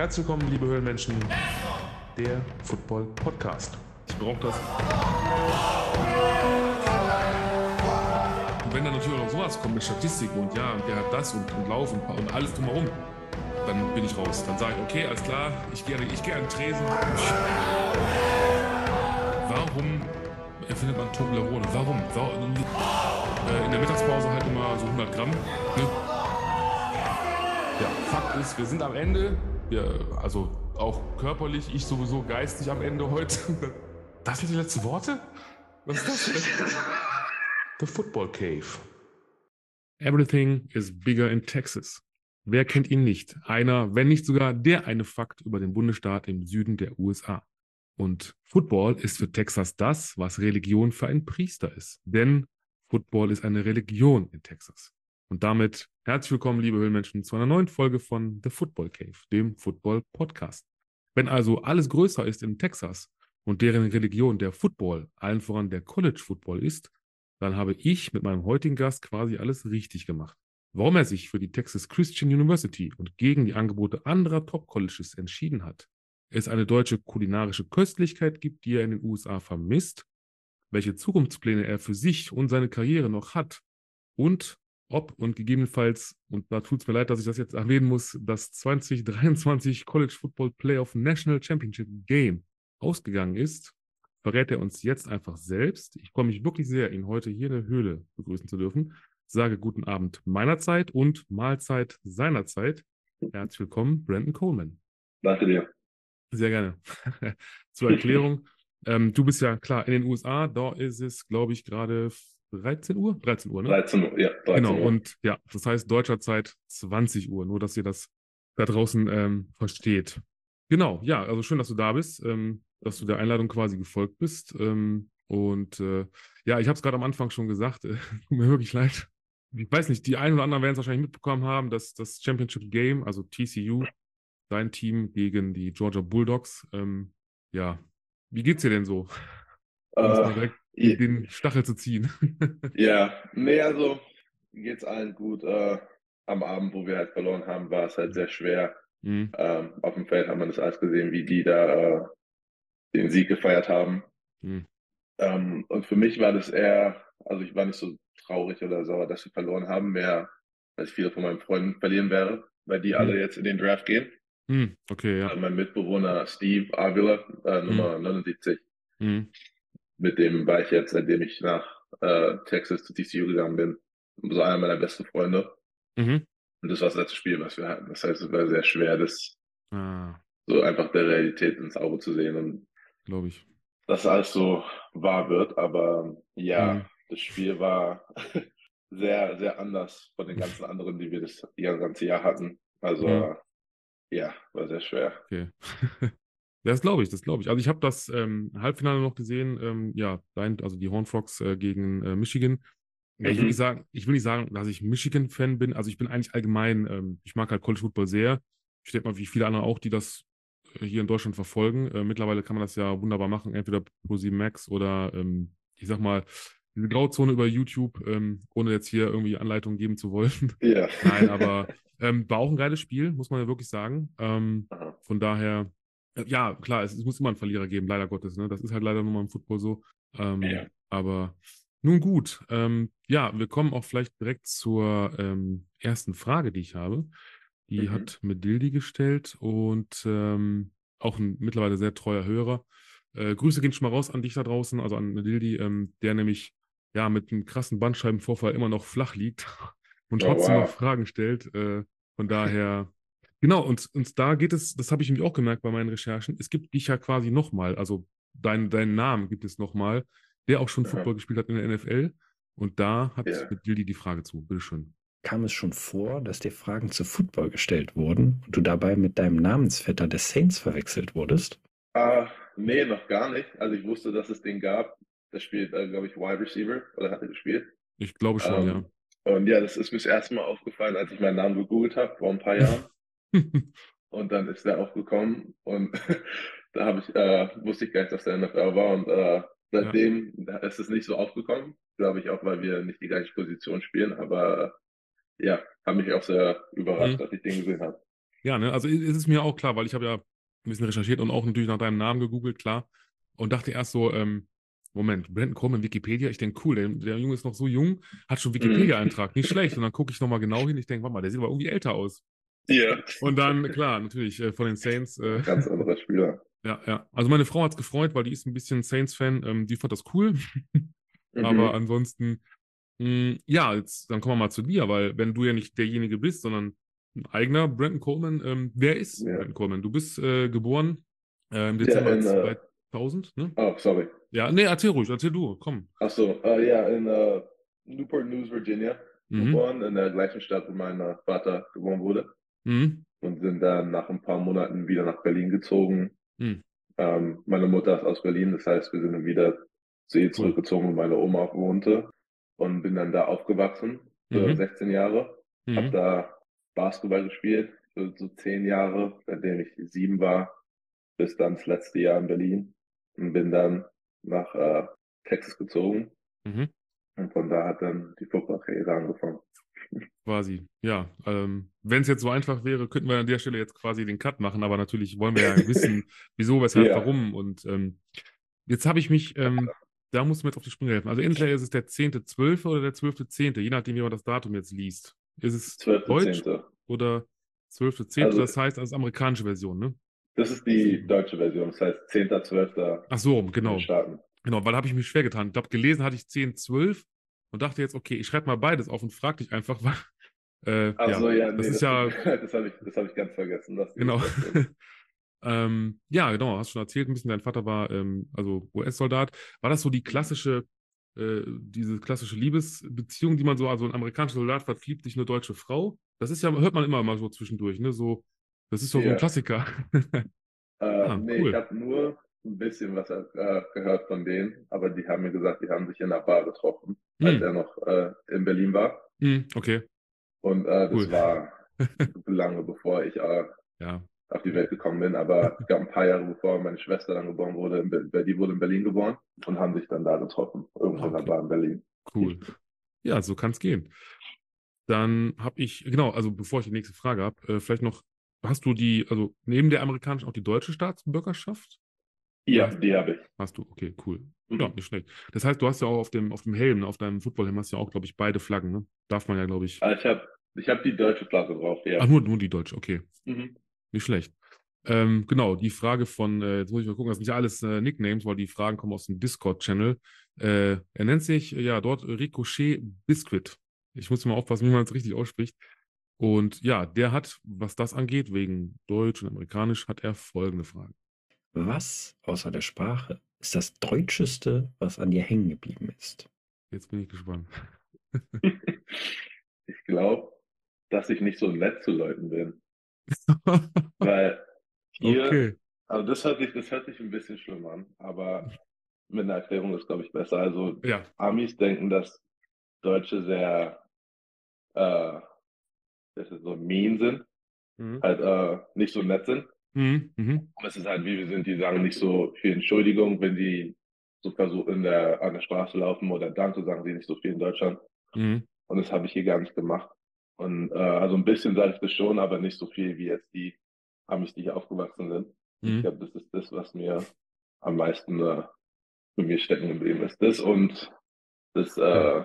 Herzlich willkommen, liebe Höhlenmenschen, der Football Podcast. Ich brauche das. Und wenn dann natürlich noch sowas kommt mit Statistiken und ja, und der hat das und, und Lauf und, und alles drumherum, dann bin ich raus. Dann sage ich, okay, alles klar, ich gehe ich geh an den Tresen. Warum erfindet man Toblerone? Warum? Warum? Äh, in der Mittagspause halt immer so 100 Gramm. Ne? Ja, Fakt ist, wir sind am Ende. Wir, also auch körperlich, ich sowieso geistig am Ende heute. Das sind die letzten Worte? Was ist das? The Football Cave. Everything is bigger in Texas. Wer kennt ihn nicht? Einer, wenn nicht sogar der eine Fakt über den Bundesstaat im Süden der USA. Und Football ist für Texas das, was Religion für einen Priester ist. Denn Football ist eine Religion in Texas. Und damit herzlich willkommen, liebe Höhlenmenschen, zu einer neuen Folge von The Football Cave, dem Football Podcast. Wenn also alles größer ist in Texas und deren Religion der Football, allen voran der College Football ist, dann habe ich mit meinem heutigen Gast quasi alles richtig gemacht. Warum er sich für die Texas Christian University und gegen die Angebote anderer Top-Colleges entschieden hat, es eine deutsche kulinarische Köstlichkeit gibt, die er in den USA vermisst, welche Zukunftspläne er für sich und seine Karriere noch hat und ob und gegebenenfalls, und da tut es mir leid, dass ich das jetzt erwähnen muss, das 2023 College Football Playoff National Championship Game ausgegangen ist, verrät er uns jetzt einfach selbst. Ich freue mich wirklich sehr, ihn heute hier in der Höhle begrüßen zu dürfen. Sage guten Abend meiner Zeit und Mahlzeit seiner Zeit. Herzlich willkommen, Brandon Coleman. Danke dir. Sehr gerne. Zur Erklärung. ähm, du bist ja klar in den USA, da ist es, glaube ich, gerade 13 Uhr? 13 Uhr, ne? 13 Uhr, ja. 13 genau, Uhr. und ja, das heißt deutscher Zeit 20 Uhr, nur dass ihr das da draußen ähm, versteht. Genau, ja, also schön, dass du da bist, ähm, dass du der Einladung quasi gefolgt bist. Ähm, und äh, ja, ich habe es gerade am Anfang schon gesagt, äh, tut mir wirklich leid. Ich weiß nicht, die einen oder anderen werden es wahrscheinlich mitbekommen haben, dass das Championship Game, also TCU, dein Team gegen die Georgia Bulldogs, ähm, ja, wie geht's dir denn so? Um Äh, direkt den Stachel zu ziehen. ja, nee, also geht's allen gut. Äh, am Abend, wo wir halt verloren haben, war es halt sehr schwer. Mhm. Ähm, auf dem Feld haben wir das alles gesehen, wie die da äh, den Sieg gefeiert haben. Mhm. Ähm, und für mich war das eher, also ich war nicht so traurig oder sauer, dass wir verloren haben, mehr, als viele von meinen Freunden verlieren werde, weil die Mhm. alle jetzt in den Draft gehen. Mhm. Okay, ja. Äh, mein Mitbewohner Steve Avila, äh, Nummer 79, Mhm. Mit dem war ich jetzt, seitdem ich nach äh, Texas zu TCU gegangen bin, so einer meiner besten Freunde. Mhm. Und das war das letzte Spiel, was wir hatten. Das heißt, es war sehr schwer, das Ah, so einfach der Realität ins Auge zu sehen und glaube ich. dass alles so wahr wird. Aber ja, Mhm. das Spiel war sehr, sehr anders von den ganzen anderen, die wir das ganze Jahr hatten. Also Mhm. ja, war sehr schwer. Okay. Das glaube ich, das glaube ich. Also ich habe das ähm, Halbfinale noch gesehen, ähm, ja, also die Frogs äh, gegen äh, Michigan. Ja, ich will Mhm. nicht sagen, ich will nicht sagen, dass ich Michigan-Fan bin. Also ich bin eigentlich allgemein, ähm, ich mag halt College Football sehr. Ich denke mal, wie viele andere auch, die das äh, hier in Deutschland verfolgen. Äh, mittlerweile kann man das ja wunderbar machen, entweder pro 7 Max oder ähm, ich sag mal, diese Grauzone über YouTube, ähm, ohne jetzt hier irgendwie Anleitungen geben zu wollen. Ja. Nein, aber ähm, war auch ein geiles Spiel, muss man ja wirklich sagen. Von daher, ja, klar, es, es muss immer einen Verlierer geben, leider Gottes. Ne? Das ist halt leider nur mal im Football so. Ähm, Ja. Aber nun gut. Ähm, ja, wir kommen auch vielleicht direkt zur ähm, ersten Frage, die ich habe. Die Mhm. hat Medildi gestellt und ähm, auch ein mittlerweile sehr treuer Hörer. Äh, Grüße gehen schon mal raus an dich da draußen, also an Medildi, ähm, der nämlich ja mit einem krassen Bandscheibenvorfall immer noch flach liegt und Oh, trotzdem noch wow. Fragen stellt. Äh, von daher, genau, und, und da geht es, das habe ich nämlich auch gemerkt bei meinen Recherchen, es gibt dich ja quasi nochmal, also dein, deinen Namen gibt es nochmal, der auch schon Aha. Football gespielt hat in der NFL. Und da hat Ja. Medildi die Frage zu. Bitteschön. Kam es schon vor, dass dir Fragen zu Football gestellt wurden und du dabei mit deinem Namensvetter der Saints verwechselt wurdest? Ah, nee, noch gar nicht. Also ich wusste, dass es den gab. Der spielt, äh, glaube ich, Wide Receiver oder hat er gespielt. Ich glaube schon, Ähm, Und ja, das ist mir das erste Mal aufgefallen, als ich meinen Namen gegoogelt habe, vor ein paar Jahren. Ja. Und dann ist der aufgekommen und da habe ich, äh, wusste ich gar nicht, dass der NFL war. Und äh, seitdem ist es nicht so aufgekommen. Glaube ich auch, weil wir nicht die gleiche Position spielen. Aber äh, ja, habe mich auch sehr überrascht, Mhm. als ich den gesehen habe. Ja, ne, also ist es mir auch klar, weil ich habe ja ein bisschen recherchiert und auch natürlich nach deinem Namen gegoogelt, klar. Und dachte erst so, ähm, Moment, Brandon Coleman, Wikipedia, ich denke, cool, der, der Junge ist noch so jung, hat schon Wikipedia-Eintrag, nicht schlecht. Und dann gucke ich nochmal genau hin, ich denke, warte mal, der sieht aber irgendwie älter aus. Ja. Und dann, klar, natürlich, äh, von den Saints. Äh, Ganz anderer Spieler. ja, ja. Also meine Frau hat es gefreut, weil die ist ein bisschen Saints-Fan, ähm, die fand das cool. Mhm. Aber ansonsten, mh, ja, jetzt, dann kommen wir mal zu dir, weil wenn du ja nicht derjenige bist, sondern ein eigener Brandon Coleman, ähm, wer ist Ja. Brandon Coleman? Du bist äh, geboren äh, im Dezember in, äh, 2000, ne? Oh, sorry. Ja, nee, erzähl ruhig, erzähl du, komm. Achso, äh, ja, in äh, Newport News, Virginia Mhm. geboren, in der gleichen Stadt, wo mein Vater geboren wurde. Mhm. Und sind dann nach ein paar Monaten wieder nach Berlin gezogen. Mhm. Ähm, meine Mutter ist aus Berlin, das heißt, wir sind dann wieder zu ihr zurückgezogen, wo meine Oma auch wohnte. Und bin dann da aufgewachsen, für Mhm. 16 Jahre. Hab Mhm. da Basketball gespielt für so zehn Jahre, seitdem ich sieben war, bis dann das letzte Jahr in Berlin. Und bin dann nach äh, Texas gezogen. Mhm. Und von da hat dann die Footballkarriere angefangen. Quasi, ja. Ähm, Wenn es jetzt so einfach wäre, könnten wir an der Stelle jetzt quasi den Cut machen, aber natürlich wollen wir ja wissen, wieso, weshalb, Ja. warum. Und ähm, jetzt habe ich mich, ähm, da musst du mir jetzt auf die Sprünge helfen. Also entweder ist es der 10.12. oder der 12.10., je nachdem, wie man das Datum jetzt liest. Ist es 12. Deutsch 10. oder 12.10., Also- das heißt als amerikanische Version, ne? Das ist die deutsche Version, das heißt 10.12. Ach so, genau. Genau, weil da habe ich mich schwer getan. Ich glaube, gelesen hatte ich 10, 12 und dachte jetzt, okay, ich schreibe mal beides auf und frage dich einfach, weil, äh, Also ja, das nee, ist ja, das habe ich, das hab ich ganz vergessen. genau. ähm, ja, genau, hast schon erzählt ein bisschen, dein Vater war ähm, also US-Soldat. War das so die klassische, äh, diese klassische Liebesbeziehung, die man so, also ein amerikanischer Soldat verliebt sich eine deutsche Frau? Das ist ja, hört man immer mal so zwischendurch, ne? So, das ist doch so ein Ja. Klassiker. Äh, Ah, nee, cool. ich habe nur ein bisschen was äh, gehört von denen, aber die haben mir gesagt, die haben sich in einer Bar getroffen, als Hm. er noch äh, in Berlin war. Hm, okay, Und äh, das Cool. war lange bevor ich äh, ja. auf die Welt gekommen bin, aber ich glaube ein paar Jahre bevor meine Schwester dann geboren wurde, in die wurde in Berlin geboren und haben sich dann da getroffen, irgendwo in Okay. der Bar in Berlin. Cool. Ja, so kann es gehen. Dann habe ich, genau, also bevor ich die nächste Frage habe, äh, vielleicht noch, hast du die, also neben der amerikanischen auch die deutsche Staatsbürgerschaft? Ja, die habe ich. Hast du, okay, cool. Mhm. Ja, nicht schlecht. Das heißt, du hast ja auch auf dem, auf dem Helm, auf deinem Footballhelm hast du ja auch, glaube ich, beide Flaggen, ne? Darf man ja, glaube ich. Ah, ich habe ich hab die deutsche Flagge drauf, ja. Ach, nur, nur die deutsche, okay. Mhm. Nicht schlecht. Ähm, genau, die Frage von, äh, jetzt muss ich mal gucken, das sind ja alles äh, Nicknames, weil die Fragen kommen aus dem Discord-Channel. Äh, er nennt sich, äh, ja, dort Ricochet Biscuit. Ich muss mal aufpassen, wie man es richtig ausspricht. Und ja, der hat, was das angeht, wegen Deutsch und Amerikanisch, hat er folgende Fragen. Was außer der Sprache ist das Deutscheste, was an dir hängen geblieben ist? Jetzt bin ich gespannt. Ich glaube, dass ich nicht so nett zu Leuten bin. Weil hier, okay. also das hört sich, das hört sich ein bisschen schlimm an, aber mit einer Erklärung ist, glaube ich, besser. Also Ja. Amis denken, dass Deutsche sehr, äh, dass sie so mean sind, Mhm. halt äh, nicht so nett sind. Mhm. Mhm. Und es ist halt, wie wir sind, die sagen nicht so viel Entschuldigung, wenn die so versuchen, in der, an der Straße laufen oder Danke sagen sie nicht so viel in Deutschland. Mhm. Und das habe ich hier gar nicht gemacht. Und äh, also ein bisschen sage ich das schon, aber nicht so viel wie jetzt die Amis, die hier aufgewachsen sind. Ich Mhm. glaube, das ist das, was mir am meisten äh, für mich stecken geblieben ist. Das und das äh,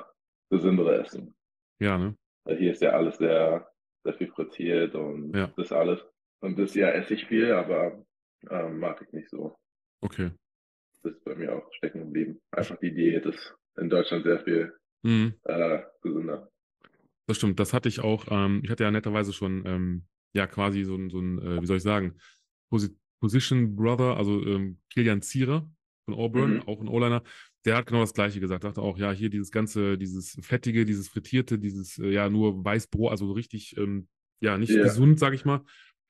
gesündere Essen. Ja, ne? Hier ist ja alles sehr, sehr viel frittiert und Ja. das alles. Und das ja esse ich viel, aber ähm, mag ich nicht so. Okay. Das ist bei mir auch stecken geblieben. Einfach die Diät ist in Deutschland sehr viel Mhm. äh, gesünder. Das stimmt, das hatte ich auch. Ähm, ich hatte ja netterweise schon, ähm, ja, quasi so ein, so ein äh, wie soll ich sagen, Posi Position Brother, also ähm, Kilian Zierer von Auburn, Mhm. auch ein O-Liner, der hat genau das Gleiche gesagt. Dachte auch, ja, hier dieses ganze, dieses Fettige, dieses Frittierte, dieses, äh, ja, nur Weißbrot, also so richtig, ähm, ja, nicht Ja. gesund, sag ich mal.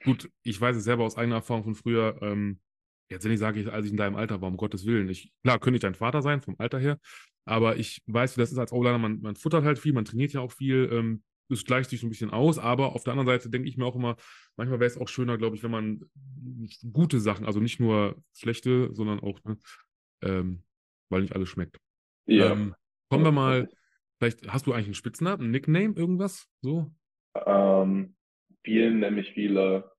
Gut, ich weiß es selber aus eigener Erfahrung von früher, ähm, jetzt wenn ich sage, als ich in deinem Alter war, um Gottes Willen, ich, klar, könnte ich dein Vater sein, vom Alter her, aber ich weiß, wie das ist als O-Liner, man, man futtert halt viel, man trainiert ja auch viel, ähm, es gleicht sich so ein bisschen aus, aber auf der anderen Seite denke ich mir auch immer, manchmal wäre es auch schöner, glaube ich, wenn man gute Sachen, also nicht nur schlechte, sondern auch, ne, ähm, weil nicht alles schmeckt. Ja. Ähm, kommen wir mal, vielleicht hast du eigentlich einen Spitznamen, ein Nickname, irgendwas? So? Ähm, vielen nämlich viele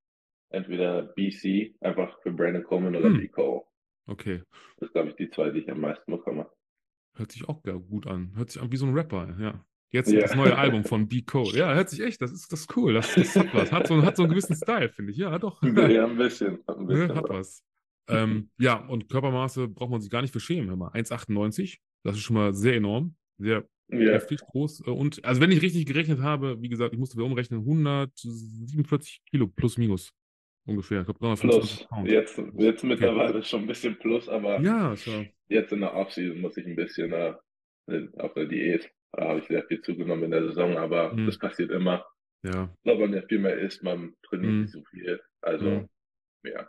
entweder BC, einfach für Brandon Coleman oder Hm. B. Cole. Okay. Das ist, glaube ich, die zwei, die ich am meisten bekomme. Hört sich auch gut an. Hört sich an wie so ein Rapper, ja. Jetzt Ja. das neue Album von B. Cole. Ja, hört sich echt, das ist, das ist cool. Das, das hat was. Hat so, hat so einen gewissen Style, finde ich. Ja, doch. ja, ein bisschen. Ein Ne, bisschen hat was. Ähm, ja, und Körpermaße braucht man sich gar nicht für schämen. Hör mal, 1,98. Das ist schon mal sehr enorm. Sehr Ja, heftig groß. Äh, Und also wenn ich richtig gerechnet habe, wie gesagt, ich musste wieder umrechnen, 147 Kilo plus minus ungefähr. Ich glaube 325 plus. Jetzt, jetzt mittlerweile schon ein bisschen plus, aber Ja, ja. jetzt in der Offseason muss ich ein bisschen äh, auf der Diät. Da habe ich sehr viel zugenommen in der Saison, aber Mhm. das passiert immer. Ja, Wenn man ja viel mehr isst, man trainiert Mhm. nicht so viel. Also, Mhm. ja.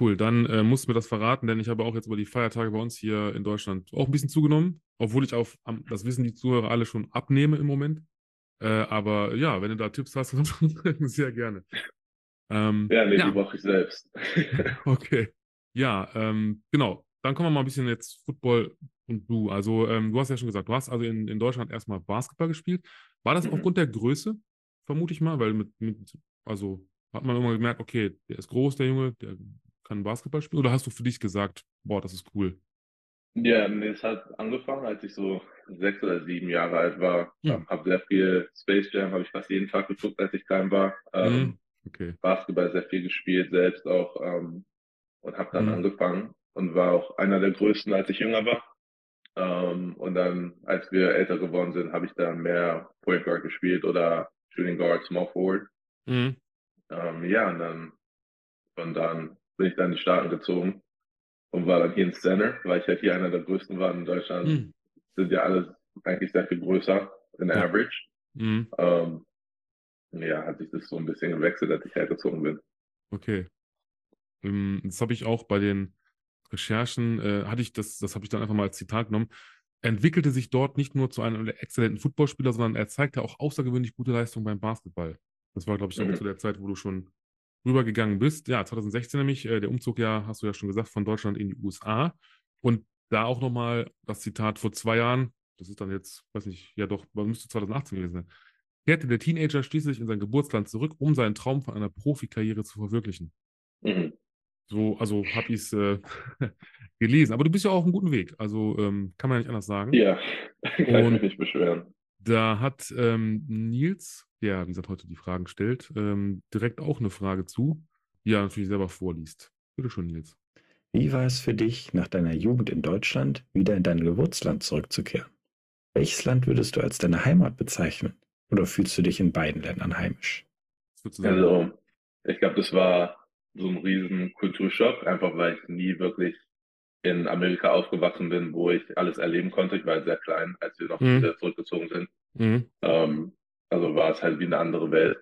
cool. Dann äh, musst du mir das verraten, denn ich habe auch jetzt über die Feiertage bei uns hier in Deutschland auch ein bisschen zugenommen, obwohl ich auf, das wissen die Zuhörer alle schon, abnehme im Moment. Äh, aber ja, wenn du da Tipps hast, sehr gerne. Ähm, Ja, nee, ja. die brauche ich selbst. Okay. Ja, ähm, genau. Dann kommen wir mal ein bisschen jetzt Football und du. Also, ähm, du hast ja schon gesagt, du hast also in, in Deutschland erstmal Basketball gespielt. War das Mhm. aufgrund der Größe, vermute ich mal? Weil mit, mit, also hat man immer gemerkt, okay, der ist groß, der Junge, der kann Basketball spielen? Oder hast du für dich gesagt, boah, das ist cool? Ja, nee, es hat angefangen, als ich so sechs oder sieben Jahre alt war. Hm. Ähm, habe sehr viel Space Jam, habe ich fast jeden Tag geguckt, als ich klein war. Ähm, Mhm. Okay. Basketball sehr viel gespielt, selbst auch. Ähm, und habe dann Mhm. angefangen und war auch einer der größten, als ich jünger war. Ähm, und dann, als wir älter geworden sind, habe ich dann mehr Point Guard gespielt oder Shooting Guard, Small Forward. Mhm. Ähm, ja, und dann von dann bin ich dann in die Staaten gezogen und war dann hier in Center, weil ich halt hier einer der größten war in Deutschland. Mhm. Sind ja alle eigentlich sehr viel größer in Ja. Average. Mhm. Ähm, ja, hat sich das so ein bisschen gewechselt, als ich hergezogen bin. Okay. Ähm, Das habe ich auch bei den Recherchen, äh, hatte ich das, das habe ich dann einfach mal als Zitat genommen, entwickelte sich dort nicht nur zu einem exzellenten Footballspieler, sondern er zeigte auch außergewöhnlich gute Leistung beim Basketball. Das war, glaube ich, auch Mhm. zu der Zeit, wo du schon rübergegangen bist. Ja, 2016 nämlich, äh, der Umzug ja, hast du ja schon gesagt, von Deutschland in die USA. Und da auch nochmal das Zitat vor zwei Jahren, das ist dann jetzt, weiß nicht, ja doch, müsste 2018 gewesen sein, kehrte der Teenager schließlich in sein Geburtsland zurück, um seinen Traum von einer Profikarriere zu verwirklichen. Mhm. So, also habe ich es äh, gelesen. Aber du bist ja auch auf einem guten Weg. Also ähm, kann man ja nicht anders sagen. Ja, kann ich Und- mich nicht beschweren. Da hat ähm, Nils, der, wie gesagt, heute die Fragen stellt, ähm, direkt auch eine Frage zu, die er natürlich selber vorliest. Bitte schön, Nils. Wie war es für dich, nach deiner Jugend in Deutschland wieder in dein Geburtsland zurückzukehren? Welches Land würdest du als deine Heimat bezeichnen? Oder fühlst du dich in beiden Ländern heimisch? Also, ich glaube, das war so ein riesen Kulturschock, einfach weil ich nie wirklich in Amerika aufgewachsen bin, wo ich alles erleben konnte. Ich war halt sehr klein, als wir noch Mhm. wieder zurückgezogen sind. Mhm. Ähm, also war es halt wie eine andere Welt.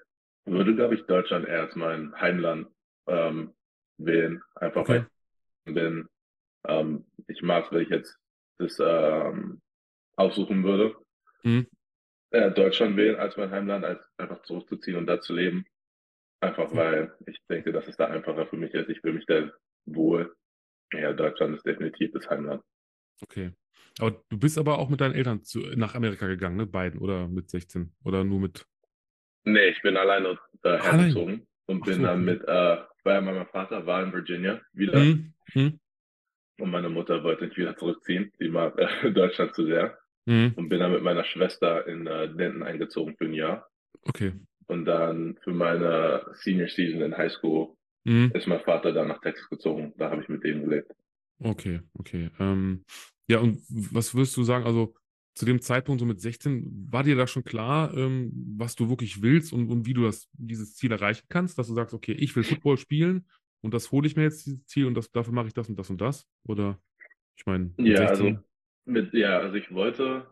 Würde, glaube ich, Deutschland eher als mein Heimland ähm, wählen. Einfach Okay. weil ich bin. Ähm, ich mag es, wenn ich jetzt das ähm, aussuchen würde. Mhm. Äh, Deutschland wählen als mein Heimland, als einfach zurückzuziehen und da zu leben. Einfach weil ich denke, dass es da einfacher für mich ist. Ich fühle mich da wohl. Ja, Deutschland ist definitiv das Heimland. Okay. Aber du bist aber auch mit deinen Eltern zu, nach Amerika gegangen, ne? Beiden oder mit 16? Oder nur mit. Nee, ich bin alleine äh, hergezogen und Ach bin so, dann mit, äh, weil mein Vater war in Virginia wieder Mhm. Mhm. und meine Mutter wollte nicht wieder zurückziehen. Die mag äh, Deutschland zu sehr Mhm. und bin dann mit meiner Schwester in äh, Denton eingezogen für ein Jahr. Okay. Und dann für meine Senior Season in High School Mhm. ist mein Vater dann nach Texas gezogen. Da habe ich mit dem gelebt. Okay, okay. Ähm, ja, und was würdest du sagen, also zu dem Zeitpunkt, so mit 16, war dir da schon klar, ähm, was du wirklich willst und, und wie du das, dieses Ziel erreichen kannst, dass du sagst, okay, ich will Football spielen und das hole ich mir jetzt, dieses Ziel und das, dafür mache ich das und das und das? Oder, ich meine, Ja, 16, also mit, ja, also ich wollte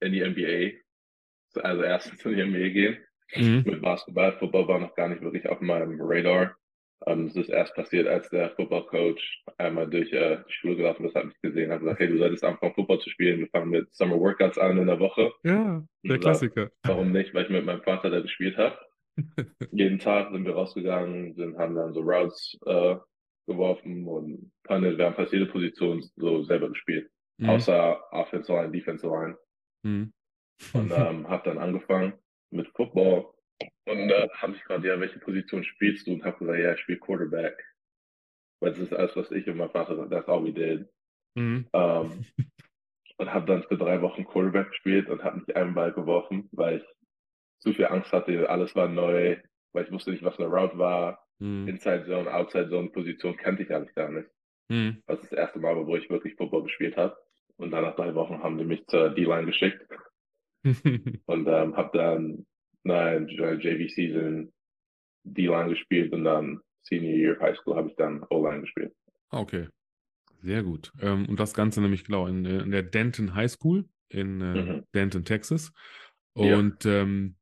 in die NBA, also erstens in die NBA gehen. mhm. Mit Basketball, Football war noch gar nicht wirklich auf meinem Radar. Ähm, es ist erst passiert, als der Football-Coach einmal durch äh, die Schule gelaufen ist, hat mich gesehen, hat gesagt, hey, du solltest anfangen, Football zu spielen. Wir fangen mit Summer Workouts an in der Woche. Ja, der Ja. Klassiker. Warum nicht? Weil ich mit meinem Vater da gespielt habe. Jeden Tag sind wir rausgegangen, sind, haben dann so Routes äh, geworfen und punted. Wir haben fast jede Position so selber gespielt. Mhm. Außer Offensive Line, Defensive Line. Mhm. Und ähm, habe dann angefangen mit Football. Und äh, haben mich gefragt, ja, welche Position spielst du? Und habe gesagt, ja, ich spiele Quarterback. Weil das ist alles, was ich und mein Vater, that's all we did. Mhm. Ähm, und habe dann für drei Wochen Quarterback gespielt und habe nicht einen Ball geworfen, weil ich zu viel Angst hatte. Alles war neu, weil ich wusste nicht, was eine Route war. Mhm. Inside Zone, Outside Zone Position kannte ich eigentlich gar nicht. Mhm. Das ist das erste Mal, wo ich wirklich Football gespielt habe. Und dann nach drei Wochen haben die mich zur D-Line geschickt und ähm, habe dann nein, JV-Season D-Line gespielt und dann Senior Year High School habe ich dann O-Line gespielt. Ah, okay. Sehr gut. Ähm, und das Ganze nämlich, genau, in, äh, in der Denton High School in äh, Mhm. Denton, Texas. Ja. Und ähm,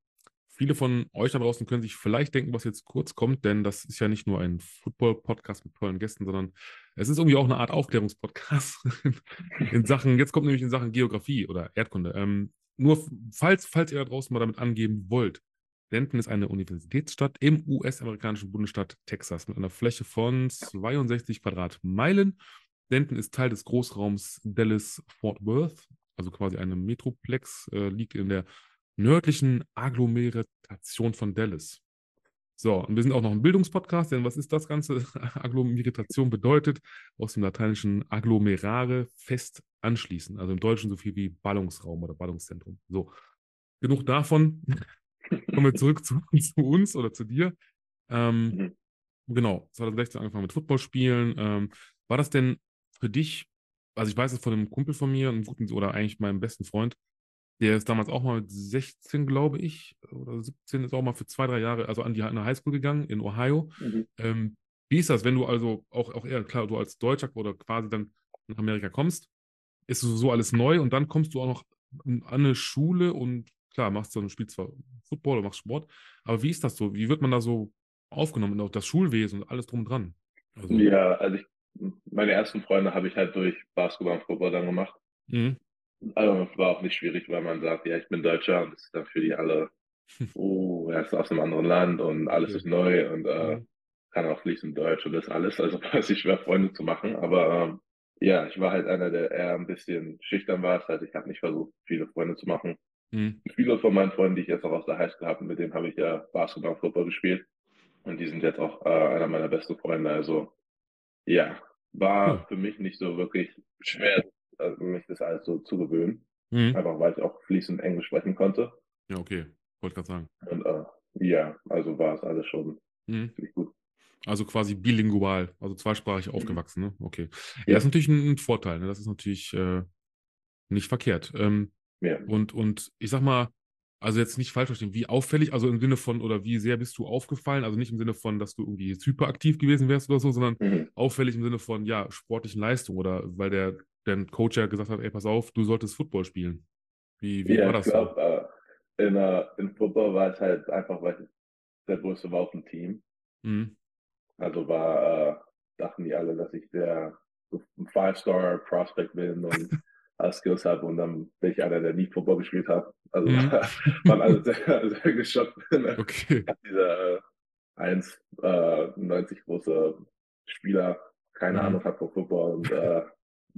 viele von euch da draußen können sich vielleicht denken, was jetzt kurz kommt, denn das ist ja nicht nur ein Football-Podcast mit tollen Gästen, sondern es ist irgendwie auch eine Art Aufklärungspodcast in Sachen, jetzt kommt nämlich in Sachen Geografie oder Erdkunde. Ähm, nur falls, falls ihr da draußen mal damit angeben wollt, Denton ist eine Universitätsstadt im US-amerikanischen Bundesstaat Texas mit einer Fläche von 62 Quadratmeilen. Denton ist Teil des Großraums Dallas-Fort Worth, also quasi einem Metroplex, äh, liegt in der nördlichen Agglomeration von Dallas. So, und wir sind auch noch ein Bildungspodcast, denn was ist das Ganze? Agglomeration bedeutet aus dem lateinischen agglomerare fest anschließen, also im Deutschen so viel wie Ballungsraum oder Ballungszentrum. So, genug davon. Kommen wir zurück zu, zu uns oder zu dir. Ähm, Genau, 2016 angefangen mit Football spielen. Ähm, war das denn für dich, also ich weiß es von einem Kumpel von mir, einem guten oder eigentlich meinem besten Freund, der ist damals auch mal mit 16, glaube ich, oder 17, ist auch mal für zwei, drei Jahre, also an die eine Highschool gegangen in Ohio. Mhm. Ähm, wie ist das, wenn du also auch, auch eher, klar, du als Deutscher oder quasi dann nach Amerika kommst, ist so so alles neu und dann kommst du auch noch an eine Schule und klar, machst du, spielst zwar Football oder machst Sport, aber wie ist das so? Wie wird man da so aufgenommen und auch das Schulwesen und alles drum und dran? Also, Ja, also ich, meine ersten Freunde habe ich halt durch Basketball und Football dann gemacht. Mhm. Also war auch nicht schwierig, weil man sagt, ja, ich bin Deutscher und das ist dann für die alle, oh, er ist aus einem anderen Land und alles ist neu und äh, Mhm. kann auch fließend Deutsch und das alles. Also war es nicht schwer, Freunde zu machen. Aber ähm, ja, ich war halt einer, der eher ein bisschen schüchtern war. Das heißt, ich habe nicht versucht, viele Freunde zu machen. Mhm. Viele von meinen Freunden, die ich jetzt auch aus der Highschool habe, mit denen habe ich ja Basketball und Football gespielt. Und die sind jetzt auch äh, einer meiner besten Freunde. Also ja, war Cool. für mich nicht so wirklich schwer, äh, mich das alles so zu gewöhnen. Mhm. Einfach weil ich auch fließend Englisch sprechen konnte. Ja, okay. Wollte gerade sagen. Und äh, ja, also war es alles schon Mhm. ziemlich gut. Also quasi bilingual, also zweisprachig Mhm. aufgewachsen, ne? Okay. Ja, Ja. das ist natürlich ein, ein Vorteil, ne? Das ist natürlich äh, nicht verkehrt. Ähm, Ja. und, und ich sag mal, also jetzt nicht falsch verstehen, wie auffällig, also im Sinne von, oder wie sehr bist du aufgefallen, also nicht im Sinne von, dass du irgendwie jetzt hyperaktiv gewesen wärst oder so, sondern Mhm. auffällig im Sinne von, ja, sportlichen Leistung oder weil der, der Coach ja gesagt hat, ey, pass auf, du solltest Football spielen. Wie, wie Ja, war ich das so? glaube, äh, in, äh, in Football war es halt einfach, weil ich der größte war auf dem Team. Mhm. Also war, äh, dachten die alle, dass ich der so ein Five-Star Prospect bin und Skills habe und dann bin ich einer, der nie Football gespielt hat. Also Mhm. waren alle sehr, sehr geschockt. Okay. Dieser äh, 1,90 große Spieler, keine Mhm. Ahnung hat von Football und äh,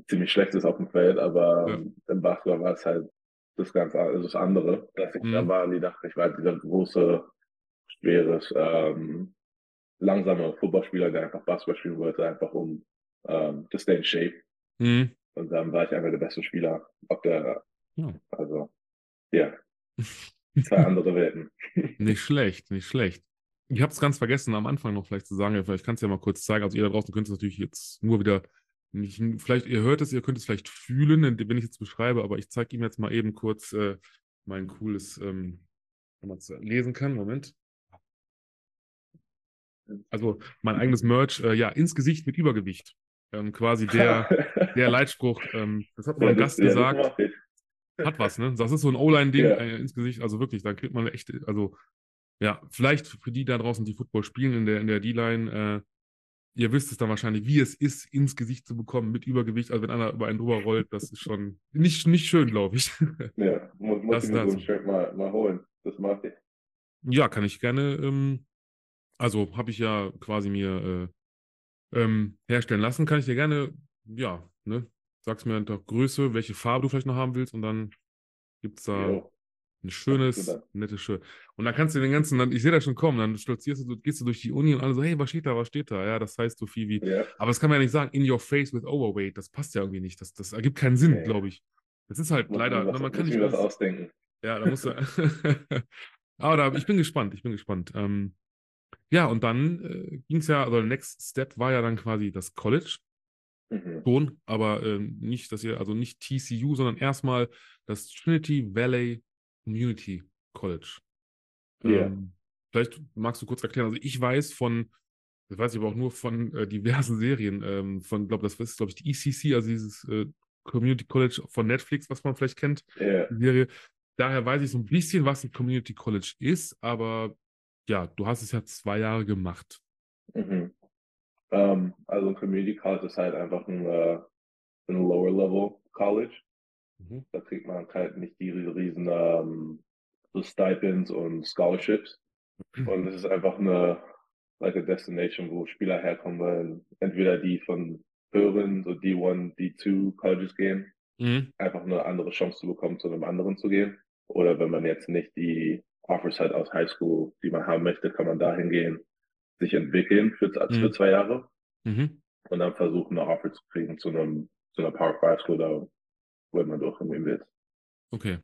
ziemlich schlecht ist auf dem Feld, aber Ja. im Basketball war es halt das ganze also das andere, dass ich da Mhm. war und die dachten, ich war halt dieser große, schweres, ähm, langsame Footballspieler, der einfach Basketball spielen wollte, einfach um ähm, to stay in shape. Mhm. Und dann war ich einer der besten Spieler auf der, Ja. also ja, zwei andere Welten. Nicht schlecht, nicht schlecht. Ich habe es ganz vergessen, am Anfang noch vielleicht zu sagen, vielleicht kannst du ja mal kurz zeigen. Also ihr da draußen könnt es natürlich jetzt nur wieder nicht, vielleicht, ihr hört es, ihr könnt es vielleicht fühlen, wenn ich es jetzt beschreibe, aber ich zeige ihm jetzt mal eben kurz äh, mein cooles, ähm, wenn man es lesen kann. Moment. Also mein eigenes Merch, äh, ja, ins Gesicht mit Übergewicht. Ähm, quasi der, der Leitspruch, ähm, das hat mal ja, ein Gast das gesagt. ich. Hat was, ne? Das ist so ein O-Line-Ding Ja. äh, ins Gesicht. Also wirklich, da kriegt man echt, also ja, vielleicht für die da draußen, die Football spielen in der, in der D-Line, äh, ihr wisst es dann wahrscheinlich, wie es ist, ins Gesicht zu bekommen mit Übergewicht. Also wenn einer über einen drüber rollt, das ist schon nicht, nicht schön, glaube ich. Ja, muss, muss Das ich mir so dazu. ein Shirt mal, mal holen. Das mag ich. ja, kann ich gerne, ähm, also habe ich ja quasi mir äh, ähm, herstellen lassen. Kann ich dir gerne, ja, ne? Sag's mir in der Größe, welche Farbe du vielleicht noch haben willst und dann gibt's da. Jo. Ein schönes, nettes Shirt. Und dann kannst du den ganzen, dann, ich sehe das schon kommen, dann stolzierst du, gehst du durch die Uni und alle so, hey, was steht da, was steht da? Ja, das heißt so viel wie, Ja, aber das kann man ja nicht sagen, in your face with overweight. Das passt ja irgendwie nicht. Das, das ergibt keinen Sinn, Nee. glaube ich. Das ist halt muss leider, was, man kann nicht alles- ausdenken. Ja, da musst du. Aber da, ich bin gespannt, ich bin gespannt. Ähm, ja, und dann äh, ging es ja, also der Next Step war ja dann quasi das College Mhm. schon, aber ähm, nicht, dass ihr, also nicht TCU, sondern erstmal das Trinity Valley Community College. Ja. Ähm, vielleicht magst du kurz erklären, also ich weiß von, das weiß ich aber auch nur von äh, diversen Serien, ähm, von, glaube das ist, glaube ich, die ECC, also dieses äh, Community College von Netflix, was man vielleicht kennt Ja, die Serie. Daher weiß ich so ein bisschen, was ein Community College ist, aber ja, du hast es ja zwei Jahre gemacht. Mhm. Ähm, also ein Community College ist halt einfach ein, äh, ein Lower Level College. Da kriegt man halt nicht die riesen ähm, so Stipends und Scholarships. Und es ist einfach eine like a destination, wo Spieler herkommen wollen. Entweder die von höheren, so D1, D2 Colleges gehen, Mhm. einfach eine andere Chance zu bekommen, zu einem anderen zu gehen. Oder wenn man jetzt nicht die Offers hat aus High School, die man haben möchte, kann man dahin gehen, sich entwickeln für, für Mhm. zwei Jahre Mhm. und dann versuchen, eine Offer zu kriegen zu einem, zu einer Power 5 School, da wo man durch irgendwie will. Okay,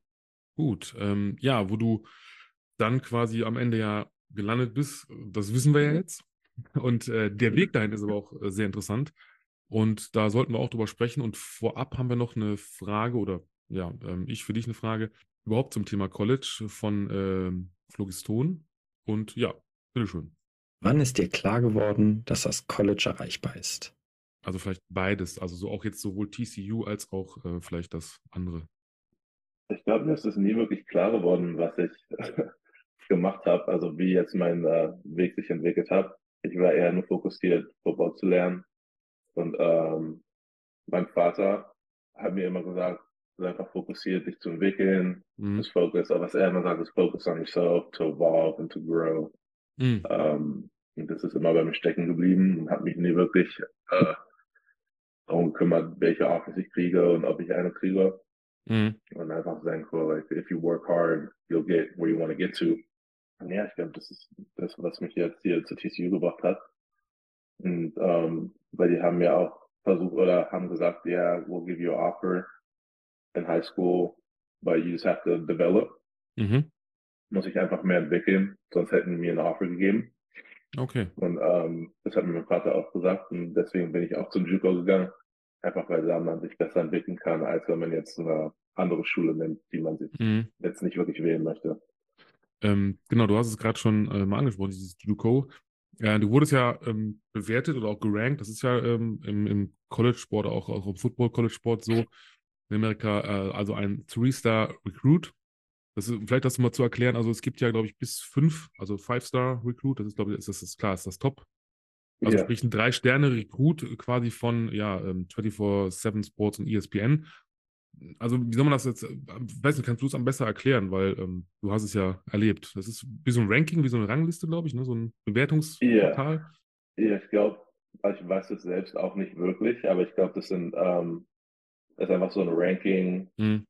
gut. Ähm, ja, wo du dann quasi am Ende ja gelandet bist, das wissen wir ja Mhm. jetzt. Und äh, der Weg dahin ist aber auch äh, sehr interessant. Und da sollten wir auch drüber sprechen. Und vorab haben wir noch eine Frage oder ja, ähm, ich für dich eine Frage überhaupt zum Thema College von ähm, Phlogiston. Und ja, bitteschön. Wann ist dir klar geworden, dass das College erreichbar ist? Also vielleicht beides, also so auch jetzt sowohl TCU als auch äh, vielleicht das andere. Ich glaube, mir ist es nie wirklich klar geworden, was ich gemacht habe, also wie jetzt mein äh, Weg sich entwickelt hat. Ich war eher nur fokussiert, Football zu lernen. Und ähm, mein Vater hat mir immer gesagt, sei einfach fokussiert, dich zu entwickeln, Mhm. just focus, aber was er immer sagt, ist focus on yourself, to evolve and to grow. Mhm. Ähm, und das ist immer bei mir stecken geblieben und habe mich nie wirklich äh, darum gekümmert, welche Offers ich kriege und ob ich eine kriege. Mhm. Und einfach sagen, cool, like, if you work hard, you'll get where you want to get to. Und ja, ich glaube, das ist das, was mich jetzt hier zu TCU gebracht hat. Und ähm, weil die haben ja auch versucht oder haben gesagt, yeah, we'll give you an offer in high school, but you just have to develop. Mhm. Muss ich einfach mehr entwickeln, sonst hätten die mir eine Offer gegeben. Okay. Und ähm, das hat mir mein Vater auch gesagt und deswegen bin ich auch zum JUCO gegangen. Einfach weil da man sich besser entwickeln kann, als wenn man jetzt eine andere Schule nimmt, die man sich Mhm. jetzt nicht wirklich wählen möchte. Ähm, genau, du hast es gerade schon äh, mal angesprochen, dieses JUCO. Ja, du wurdest ja ähm, bewertet oder auch gerankt. Das ist ja ähm, im, im College-Sport, auch, auch im Football-College-Sport so in Amerika, äh, also ein Three-Star-Recruit. Das ist, vielleicht das mal zu erklären. Also es gibt ja, glaube ich, bis fünf, also Five-Star-Recruit. Das ist, glaube ich, ist, das ist klar, ist das top. Also Ja. sprich ein Drei-Sterne-Recruit quasi von ja, ähm, 24-7 Sports und ESPN. Also wie soll man das jetzt, äh, weiß nicht, kannst du es am besser erklären, weil ähm, du hast es ja erlebt. Das ist wie so ein Ranking, wie so eine Rangliste, glaube ich, ne? so ein Bewertungsportal. Ja, ich glaube, ich weiß es selbst auch nicht wirklich, aber ich glaube, das sind ähm, das ist einfach so ein Ranking Mhm.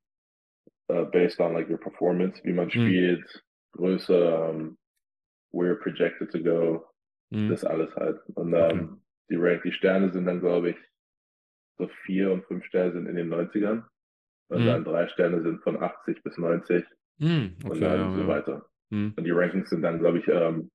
Uh, based on like your performance, wie man Mhm. spielt, Größe, um, where you're projected to go, Mhm. das alles halt. Und Okay. ähm, die Rank, die Sterne sind dann, glaube ich, so vier und fünf Sterne sind in den 90ern. Und Mhm. dann drei Sterne sind von 80 bis 90 Mhm. und Okay, dann ja, so ja. weiter. Mhm. Und die Rankings sind dann, glaube ich, ähm,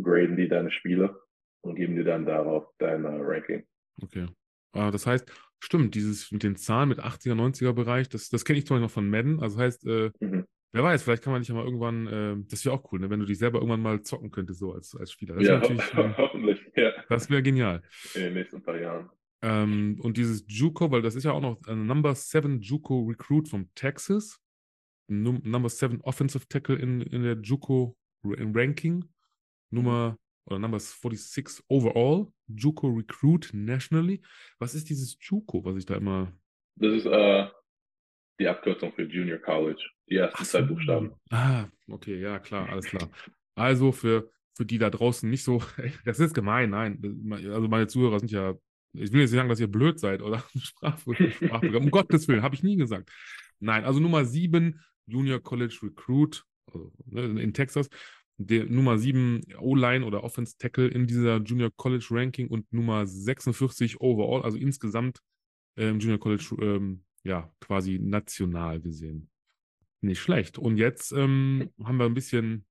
graden die deine Spiele und geben dir dann darauf dein äh, Ranking. Okay. Ah, das heißt, stimmt, dieses mit den Zahlen mit 80er, 90er Bereich, das, das kenne ich zum Beispiel noch von Madden. Also heißt, äh, Mhm. wer weiß, vielleicht kann man dich ja mal irgendwann, äh, das wäre auch cool, ne, wenn du dich selber irgendwann mal zocken könntest, so als, als Spieler. Das Ja, ho ähm, hoffentlich, ja, das wäre genial. in den nächsten paar Jahren. Ähm, und dieses JUCO, weil das ist ja auch noch ein Number 7 JUCO Recruit from Texas. Num Number 7 Offensive Tackle in, in der JUCO Ranking. Nummer oder Number 46 overall. JUCO Recruit nationally. Was ist dieses JUCO, was ich da immer. Das ist äh, die Abkürzung für Junior College. Die ersten zwei so. Buchstaben. Ah, okay, ja, klar, alles klar. Also für, für die da draußen nicht so, das ist gemein, nein. Also meine Zuhörer sind ja, ich will jetzt nicht sagen, dass ihr blöd seid oder Sprachprogramm. Um Gottes Willen, habe ich nie gesagt. Nein, also Nummer sieben Junior College Recruit also, ne, in Texas, der Nummer 7 O-Line oder Offense Tackle in dieser Junior College Ranking und Nummer 46 overall, also insgesamt ähm, Junior College, ähm, ja, quasi national gesehen. Nicht schlecht. Und jetzt ähm, haben wir ein bisschen,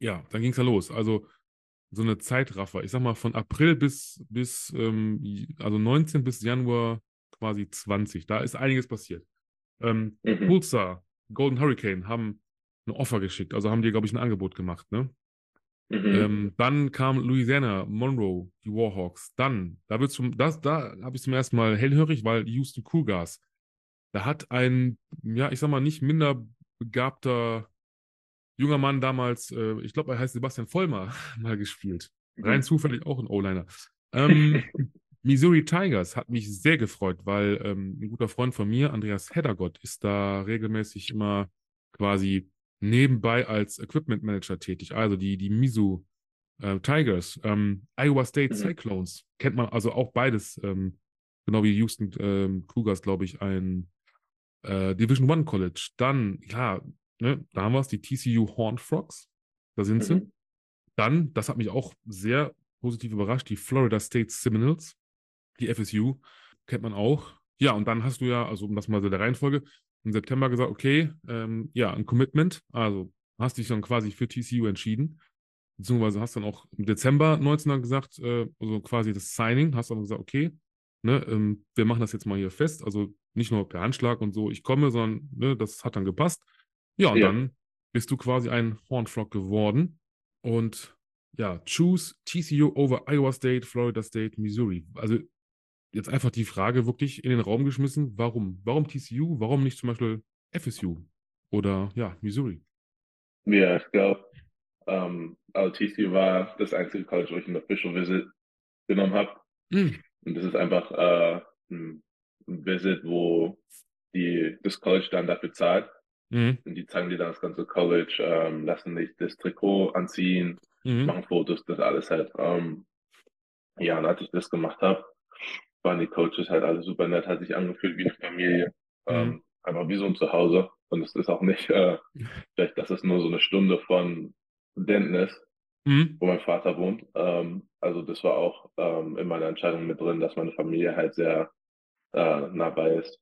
ja, dann ging es ja los. Also so eine Zeitraffer. Ich sag mal von April bis, bis ähm, also 19 bis Januar quasi 20. Da ist einiges passiert. Ähm, mhm. Pulsar, Golden Hurricane haben ein Offer geschickt, also haben die, glaube ich, ein Angebot gemacht, ne? Mhm. Ähm, dann kam Louisiana, Monroe, die Warhawks. Dann, da wird's zum, das, da habe ich zum ersten Mal hellhörig, weil Houston Cougars, da hat ein, ja, ich sag mal, nicht minder begabter junger Mann damals, äh, ich glaube, er heißt Sebastian Vollmer, mal gespielt. Rein mhm. zufällig auch ein O-Liner. Ähm, Missouri Tigers hat mich sehr gefreut, weil ähm, ein guter Freund von mir, Andreas Heddergott, ist da regelmäßig immer quasi nebenbei als Equipment Manager tätig. Also die, die Misu äh, Tigers, ähm, Iowa State mhm. Cyclones, kennt man also auch beides, ähm, genau wie Houston ähm, Cougars, glaube ich, ein äh, Division One College. Dann, ja, ne, da haben wir es, die TCU Horned Frogs, da sind mhm. sie. Dann, das hat mich auch sehr positiv überrascht, die Florida State Seminoles, die FSU, kennt man auch. Ja, und dann hast du ja, also um das mal so der Reihenfolge, im September gesagt, okay, ähm, ja, ein Commitment, also hast dich dann quasi für TCU entschieden, beziehungsweise hast dann auch im Dezember 19 gesagt, äh, also quasi das Signing, hast dann gesagt, okay, ne, ähm, wir machen das jetzt mal hier fest, also nicht nur per Handschlag und so, ich komme, sondern ne, das hat dann gepasst. Ja, und ja. dann bist du quasi ein Hornflock geworden und ja, choose TCU over Iowa State, Florida State, Missouri. Also jetzt einfach die Frage wirklich in den Raum geschmissen, warum? Warum TCU? Warum nicht zum Beispiel FSU oder ja, Missouri? Ja, ich glaube, ähm, also TCU war das einzige College, wo ich einen Official Visit genommen habe. Mhm. Und das ist einfach äh, ein Visit, wo die, das College dann dafür zahlt. Mhm. Und die zeigen dir dann das ganze College, ähm, lassen dich das Trikot anziehen, mhm. machen Fotos, das alles halt. Ähm, ja, und als ich das gemacht habe, waren die Coaches halt alle super nett, hat sich angefühlt wie eine Familie. Mhm. Ähm, einfach wie so ein Zuhause. Und es ist auch nicht, äh, vielleicht, dass es nur so eine Stunde von Denton ist, mhm. wo mein Vater wohnt. Ähm, also das war auch ähm, in meiner Entscheidung mit drin, dass meine Familie halt sehr äh, nah bei ist.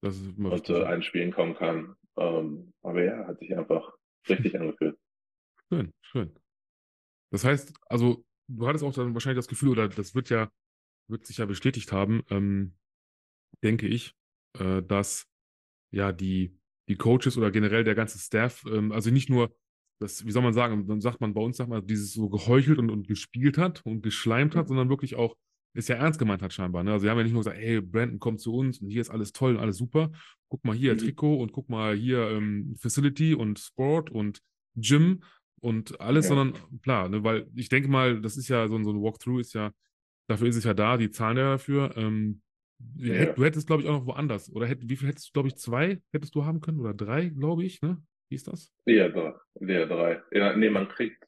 Das ist immer und äh, ein Spielen kommen kann. Ähm, aber ja, hat sich einfach richtig angefühlt. Schön, schön. Das heißt, also du hattest auch dann wahrscheinlich das Gefühl, oder das wird ja wird sich ja bestätigt haben, ähm, denke ich, äh, dass ja die, die Coaches oder generell der ganze Staff, ähm, also nicht nur das, wie soll man sagen, dann sagt man bei uns, sagt man, dieses so geheuchelt und, und gespielt hat und geschleimt hat, sondern wirklich auch ist ja ernst gemeint hat scheinbar. Ne? Also sie haben ja nicht nur gesagt, hey, Brandon kommt zu uns und hier ist alles toll und alles super. Guck mal hier mhm. Trikot und guck mal hier ähm, Facility und Sport und Gym und alles, ja. sondern klar, ne, weil ich denke mal, das ist ja so, so ein Walkthrough ist ja Dafür ist es ja da, die zahlen ja dafür. Ähm, ja. Du hättest, glaube ich, auch noch woanders. Oder hätt, wie viel hättest du, glaube ich, zwei hättest du haben können? Oder drei, glaube ich, ne? Wie ist das? Ja, drei. Ja, drei. Ja, nee, man kriegt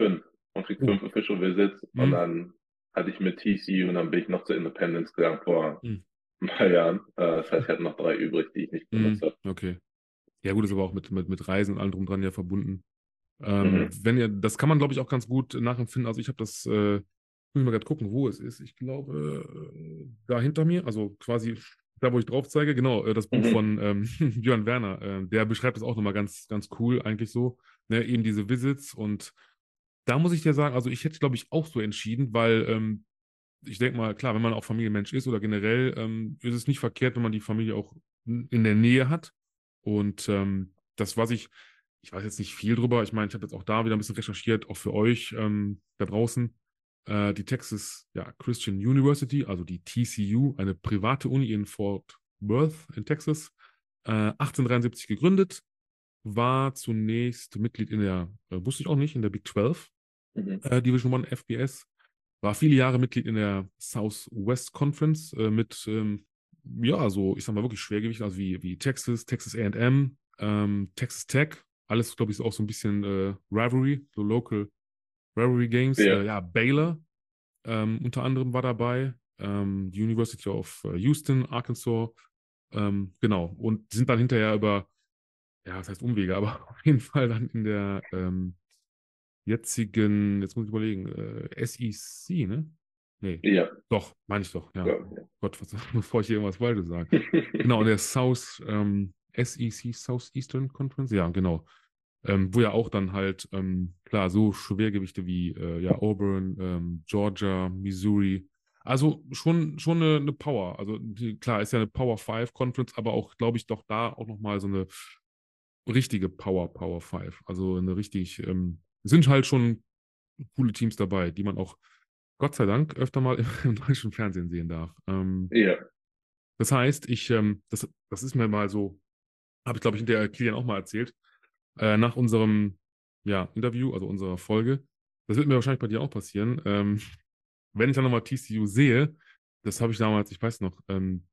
fünf. Man kriegt oh. fünf Official Visits mhm. und dann hatte ich mit TC und dann bin ich noch zur Independence gegangen vor mhm. ein paar Jahren. Äh, das heißt, ich hatte noch drei übrig, die ich nicht benutzt mhm. habe. Okay. Ja, gut, ist aber auch mit, mit, mit Reisen und allem drum dran ja verbunden. Ähm, mhm. Wenn ihr, das kann man, glaube ich, auch ganz gut nachempfinden. Also ich habe das äh, muss ich mal gerade gucken, wo es ist. Ich glaube, äh, da hinter mir, also quasi da, wo ich drauf zeige, genau, äh, das Buch mhm. von ähm, Björn Werner. Äh, der beschreibt das auch nochmal ganz, ganz cool, eigentlich so. Ne, eben diese Visits und da muss ich dir sagen, also ich hätte, glaube ich, auch so entschieden, weil ähm, ich denke mal, klar, wenn man auch Familienmensch ist oder generell, ähm, ist es nicht verkehrt, wenn man die Familie auch in der Nähe hat. Und ähm, das, was ich, ich weiß jetzt nicht viel drüber, ich meine, ich habe jetzt auch da wieder ein bisschen recherchiert, auch für euch ähm, da draußen. Äh, die Texas ja, Christian University, also die TCU, eine private Uni in Fort Worth in Texas, äh, 1873 gegründet, war zunächst Mitglied in der, äh, wusste ich auch nicht, in der Big 12 mhm. äh, Division One FBS, war viele Jahre Mitglied in der Southwest Conference äh, mit, ähm, ja, so, ich sag mal wirklich Schwergewicht, also wie, wie Texas, Texas AM, ähm, Texas Tech, alles, glaube ich, ist auch so ein bisschen äh, Rivalry, so Local Rivalry Games. Ja, äh, ja Baylor ähm, unter anderem war dabei. Ähm, University of äh, Houston, Arkansas. Ähm, genau. Und sind dann hinterher über ja, was heißt Umwege, aber auf jeden Fall dann in der ähm, jetzigen, jetzt muss ich überlegen, äh, SEC, ne? Nee, Ja. doch, meine ich doch, ja. ja. Gott, was, bevor ich hier irgendwas Falsches sage. Genau, in der South, ähm, SEC, Southeastern Conference, ja, genau. Ähm, wo ja auch dann halt, ähm, klar, so Schwergewichte wie äh, ja, Auburn, ähm, Georgia, Missouri, also schon, schon eine, eine Power. Also die, klar, ist ja eine Power 5 Conference, aber auch, glaube ich, doch da auch nochmal so eine richtige Power, Power 5. Also eine richtig, ähm, sind halt schon coole Teams dabei, die man auch Gott sei Dank öfter mal im, im deutschen Fernsehen sehen darf. Ähm, Ja. das heißt, ich, ähm, das, das ist mir mal so, habe ich glaube ich in der Kilian auch mal erzählt, äh, nach unserem ja, Interview, also unserer Folge, das wird mir wahrscheinlich bei dir auch passieren, ähm, wenn ich dann nochmal TCU sehe, das habe ich damals, ich weiß noch, ähm,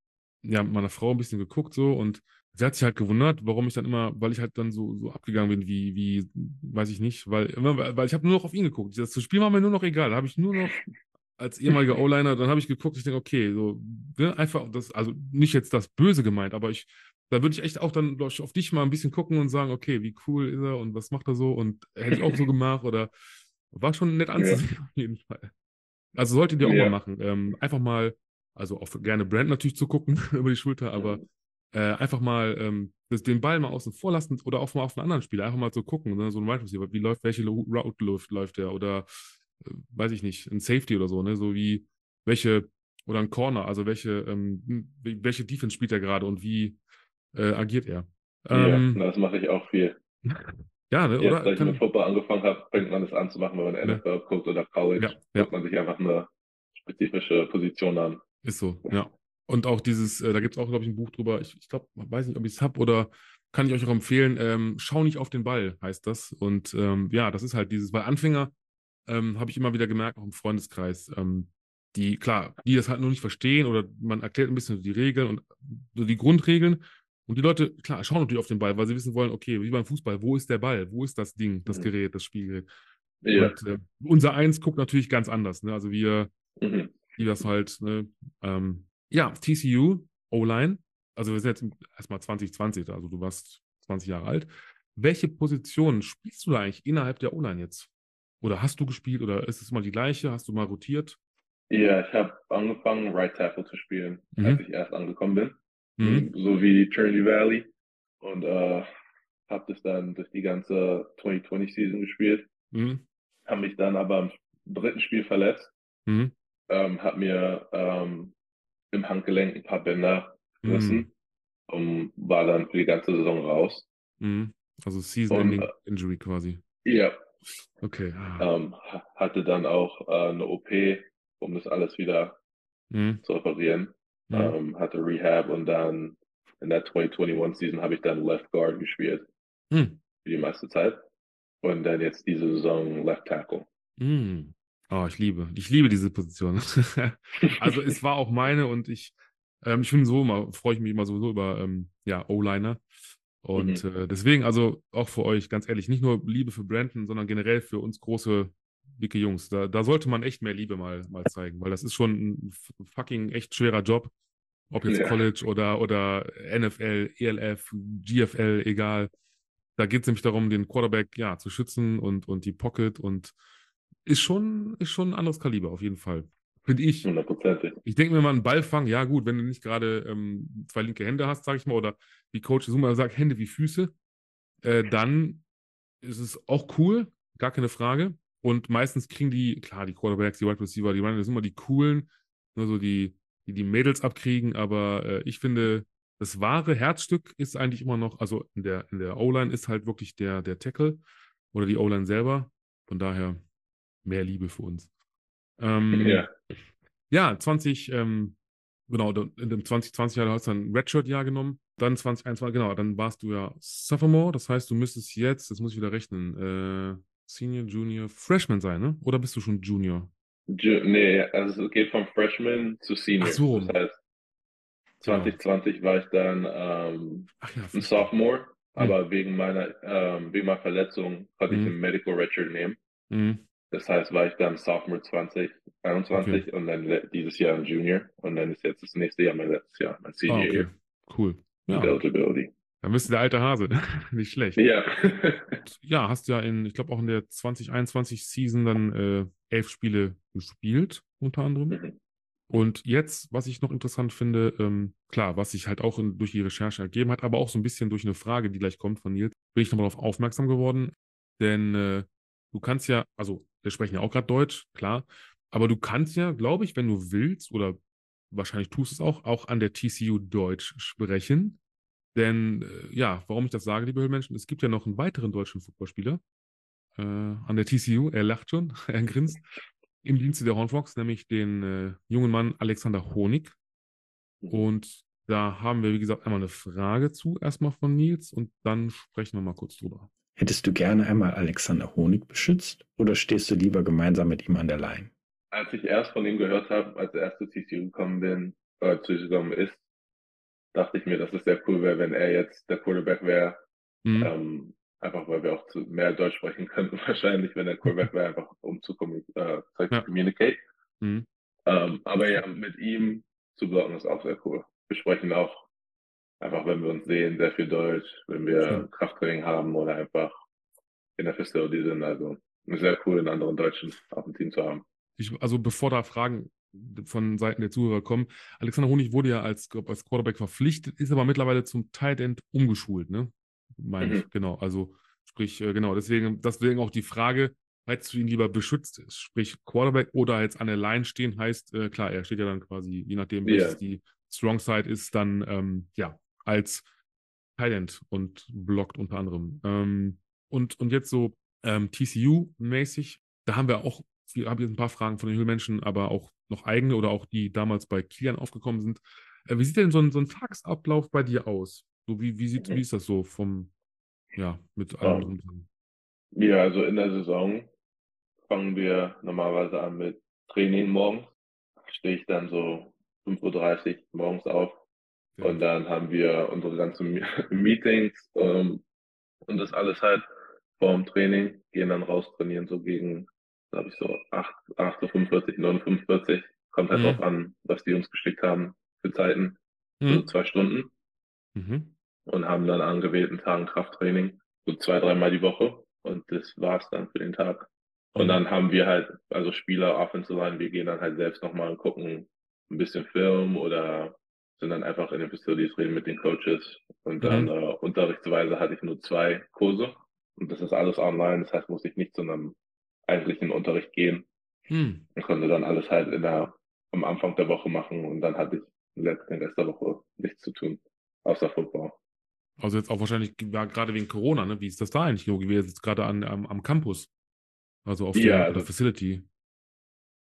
ja, mit meiner Frau ein bisschen geguckt so und sie hat sich halt gewundert, warum ich dann immer, weil ich halt dann so, so abgegangen bin, wie, wie, weiß ich nicht, weil, weil ich habe nur noch auf ihn geguckt. Das Spiel war mir nur noch egal. Da habe ich nur noch als ehemaliger O-Liner, dann habe ich geguckt, ich denke, okay, so, ne, einfach das, also nicht jetzt das Böse gemeint, aber ich, da würde ich echt auch dann ich, auf dich mal ein bisschen gucken und sagen, okay, wie cool ist er und was macht er so und hätte ich auch so gemacht oder war schon nett anzusehen auf jeden Fall. Also solltet ihr auch Ja. mal machen. Ähm, einfach mal, also auch gerne Brand natürlich zu gucken über die Schulter, aber äh, einfach mal ähm, das, den Ball mal außen vor lassen oder auch mal auf einen anderen Spieler, einfach mal zu gucken, ne? so ein Wide Receiver, wie läuft, welche Route läuft, läuft der oder äh, weiß ich nicht, ein Safety oder so, ne? So wie welche oder ein Corner, also welche, ähm, wie- welche Defense spielt er gerade und wie äh, agiert er. Ähm, ja, das mache ich auch viel. ja, ne? Jetzt, oder? seit ich mit Football angefangen habe, fängt man das an zu machen, wenn man Ja. NFL guckt oder College, Ja, ja. guckt man sich einfach eine spezifische Position an. Ist so, ja. Und auch dieses, äh, da gibt es auch, glaube ich, ein Buch drüber. Ich, ich glaube, weiß nicht, ob ich es habe oder kann ich euch auch empfehlen. Ähm, Schau nicht auf den Ball, heißt das. Und ähm, ja, das ist halt dieses, weil Anfänger ähm, habe ich immer wieder gemerkt, auch im Freundeskreis, ähm, die, klar, die das halt nur nicht verstehen oder man erklärt ein bisschen die Regeln und so die Grundregeln. Und die Leute, klar, schauen natürlich auf den Ball, weil sie wissen wollen, okay, wie beim Fußball, wo ist der Ball? Wo ist das Ding, das Mhm. Gerät, das Spielgerät? Ja. Und äh, unser Eins guckt natürlich ganz anders. Ne? Also wir, Mhm. die das halt, ne, ähm, ja, TCU, O-Line, also wir sind jetzt erstmal 2020, also du warst 20 Jahre alt. Welche Position spielst du da eigentlich innerhalb der O-Line jetzt? Oder hast du gespielt oder ist es mal die gleiche? Hast du mal rotiert? Ja, ich habe angefangen, Right Tackle zu spielen, Mhm. als ich erst angekommen bin. Mhm. So wie Trinity Valley. Und äh, habe das dann durch die ganze 2020-Season gespielt. Mhm. Habe mich dann aber im dritten Spiel verletzt. Mhm. Ähm, habe mir ähm, im Handgelenk ein paar Bänder Mhm. gerissen. Und war dann für die ganze Saison raus. Mhm. Also Season-Ending Und, Injury quasi. Ja, Okay. Ah. ähm, ha- hatte dann auch äh, eine OP, um das alles wieder Mhm. zu reparieren. Mhm. Ähm, hatte Rehab und dann in der 2021 Season habe ich dann Left Guard gespielt Mhm. für die meiste Zeit. Und dann jetzt diese Saison Left Tackle. Mm. Oh, ich liebe, ich liebe diese Position. Also es war auch meine und ich, ähm, ich finde so immer, freue ich mich immer sowieso über ähm, ja, O-Liner. Und äh, deswegen, also auch für euch, ganz ehrlich, nicht nur Liebe für Brandon, sondern generell für uns große, dicke Jungs. Da, da sollte man echt mehr Liebe mal, mal zeigen, weil das ist schon ein fucking echt schwerer Job. Ob jetzt Ja. College oder, oder NFL, ELF, GFL, egal. Da geht es nämlich darum, den Quarterback ja zu schützen und, und die Pocket und ist schon, ist schon ein anderes Kaliber auf jeden Fall. Finde ich. Hundertprozentig. Ich denke mir mal, einen Ball fangen, ja gut, wenn du nicht gerade ähm, zwei linke Hände hast, sage ich mal, oder wie Coach Zuma sagt, Hände wie Füße, äh, dann ist es auch cool, gar keine Frage. Und meistens kriegen die, klar, die Quarterbacks, die Wide Receiver, die Runner, das sind immer die coolen, nur so die, die die Mädels abkriegen, aber äh, ich finde, das wahre Herzstück ist eigentlich immer noch, also in der, in der O-Line ist halt wirklich der, der Tackle oder die O-Line selber. Von daher mehr Liebe für uns. Ähm, Ja. ja, 20, ähm, genau, in dem 2020-Jahr hast du dann ein Redshirt-Jahr genommen. Dann 2021, genau, dann warst du ja Sophomore. Das heißt, du müsstest jetzt, das muss ich wieder rechnen, äh, Senior, Junior, Freshman sein, ne? Oder bist du schon Junior? Ju nee, also es geht vom Freshman zu Senior. Ach so. Das heißt, Genau. 2020 war ich dann ähm, ja, ein. Sophomore, aber wegen meiner, ähm, wegen meiner Verletzung konnte ich Mhm. den Medical Redshirt nehmen. Mhm. Das heißt, war ich dann Sophomore 2021 und dann dieses Jahr ein Junior und dann ist jetzt das nächste Jahr mein letztes Jahr, mein Ah, Senior okay. Year Cool. mit Ja, Eligibility. Dann bist du der alte Hase. Nicht schlecht. Ja. Ja, hast ja in, ich glaube auch in der 2021 Season dann äh, elf Spiele gespielt, unter anderem. Mhm. Und jetzt, was ich noch interessant finde, ähm, klar, was sich halt auch in, durch die Recherche ergeben hat, aber auch so ein bisschen durch eine Frage, die gleich kommt von Nils, bin ich nochmal darauf aufmerksam geworden. Denn äh, du kannst ja, also wir sprechen ja auch gerade Deutsch, klar, aber du kannst ja, glaube ich, wenn du willst, oder wahrscheinlich tust es auch, auch an der TCU Deutsch sprechen. Denn äh, ja, warum ich das sage, liebe Höhlenmenschen, es gibt ja noch einen weiteren deutschen Footballspieler äh, an der TCU, er lacht schon, er grinst, im Dienste der Hornfrogs, nämlich den äh, jungen Mann Alexander Honig. Und da haben wir, wie gesagt, einmal eine Frage zu, erstmal von Nils, und dann sprechen wir mal kurz drüber. Hättest du gerne einmal Alexander Honig beschützt oder stehst du lieber gemeinsam mit ihm an der Line? Als ich erst von ihm gehört habe, als er erst zu TCU gekommen bin, oder zu gekommen ist, dachte ich mir, dass es sehr cool wäre, wenn er jetzt der Quarterback wäre. Mhm. Ähm, einfach weil wir auch zu mehr Deutsch sprechen könnten, wahrscheinlich, wenn der Quarterback wäre, einfach um zu, äh, zu Ja. communicate. Mhm. Ähm, aber ja, mit ihm zu blocken ist auch sehr cool. Wir sprechen auch einfach, wenn wir uns sehen, sehr viel Deutsch, wenn wir Schön. Krafttraining haben oder einfach in der Facility sind. Also sehr cool, einen anderen Deutschen auf dem Team zu haben. Ich, also bevor da Fragen von Seiten der Zuhörer kommen, Alexander Honig wurde ja als, als Quarterback verpflichtet, ist aber mittlerweile zum Tight End umgeschult, ne? Meine ich, Mhm. genau. Also sprich, äh, genau, deswegen, deswegen auch die Frage, hättest du ihn lieber beschützt, sprich Quarterback oder jetzt an der Line stehen, heißt, äh, klar, er steht ja dann quasi, je nachdem, Ja. was die Strong Side ist, dann ähm, ja, als Tight End und blockt unter anderem. Ähm, und, und jetzt so ähm, TCU-mäßig, da haben wir auch, wir haben jetzt ein paar Fragen von den Höhlmenschen, aber auch noch eigene oder auch die damals bei Kilian aufgekommen sind. Äh, wie sieht denn so ein, so ein Tagesablauf bei dir aus? So wie, wie, sieht, Mhm. wie ist das so vom, ja, mit allem Ähm, und dran? Ja, also in der Saison fangen wir normalerweise an mit Training morgens. Stehe ich dann so 5.30 Uhr morgens auf Ja. und dann haben wir unsere ganzen Me- Meetings ähm, und das alles halt vorm Training, gehen dann raus trainieren so gegen, glaube ich, so 8, 8.45 Uhr, 9.45 Uhr. Kommt halt Mhm. drauf an, was die uns geschickt haben für Zeiten. So Mhm. zwei Stunden Mhm. und haben dann an gewählten Tagen Krafttraining, so zwei, dreimal die Woche. Und das war's dann für den Tag. Und Mhm. dann haben wir halt, also Spieler, Offensive Line, wir gehen dann halt selbst nochmal und gucken ein bisschen Film oder sind dann einfach in den Facilities, reden mit den Coaches. Und dann Mhm. äh, unterrichtsweise hatte ich nur zwei Kurse. Und das ist alles online. Das heißt, muss ich nicht zu einem eigentlichen Unterricht gehen. Mhm. Ich konnte dann alles halt in der, am Anfang der Woche machen. Und dann hatte ich den Rest der Woche nichts zu tun, außer Football. Also jetzt auch wahrscheinlich ja, gerade wegen Corona, ne? Wie ist das da eigentlich so gewesen? Jetzt gerade an, am, am Campus? Also auf Ja, der, also- der Facility.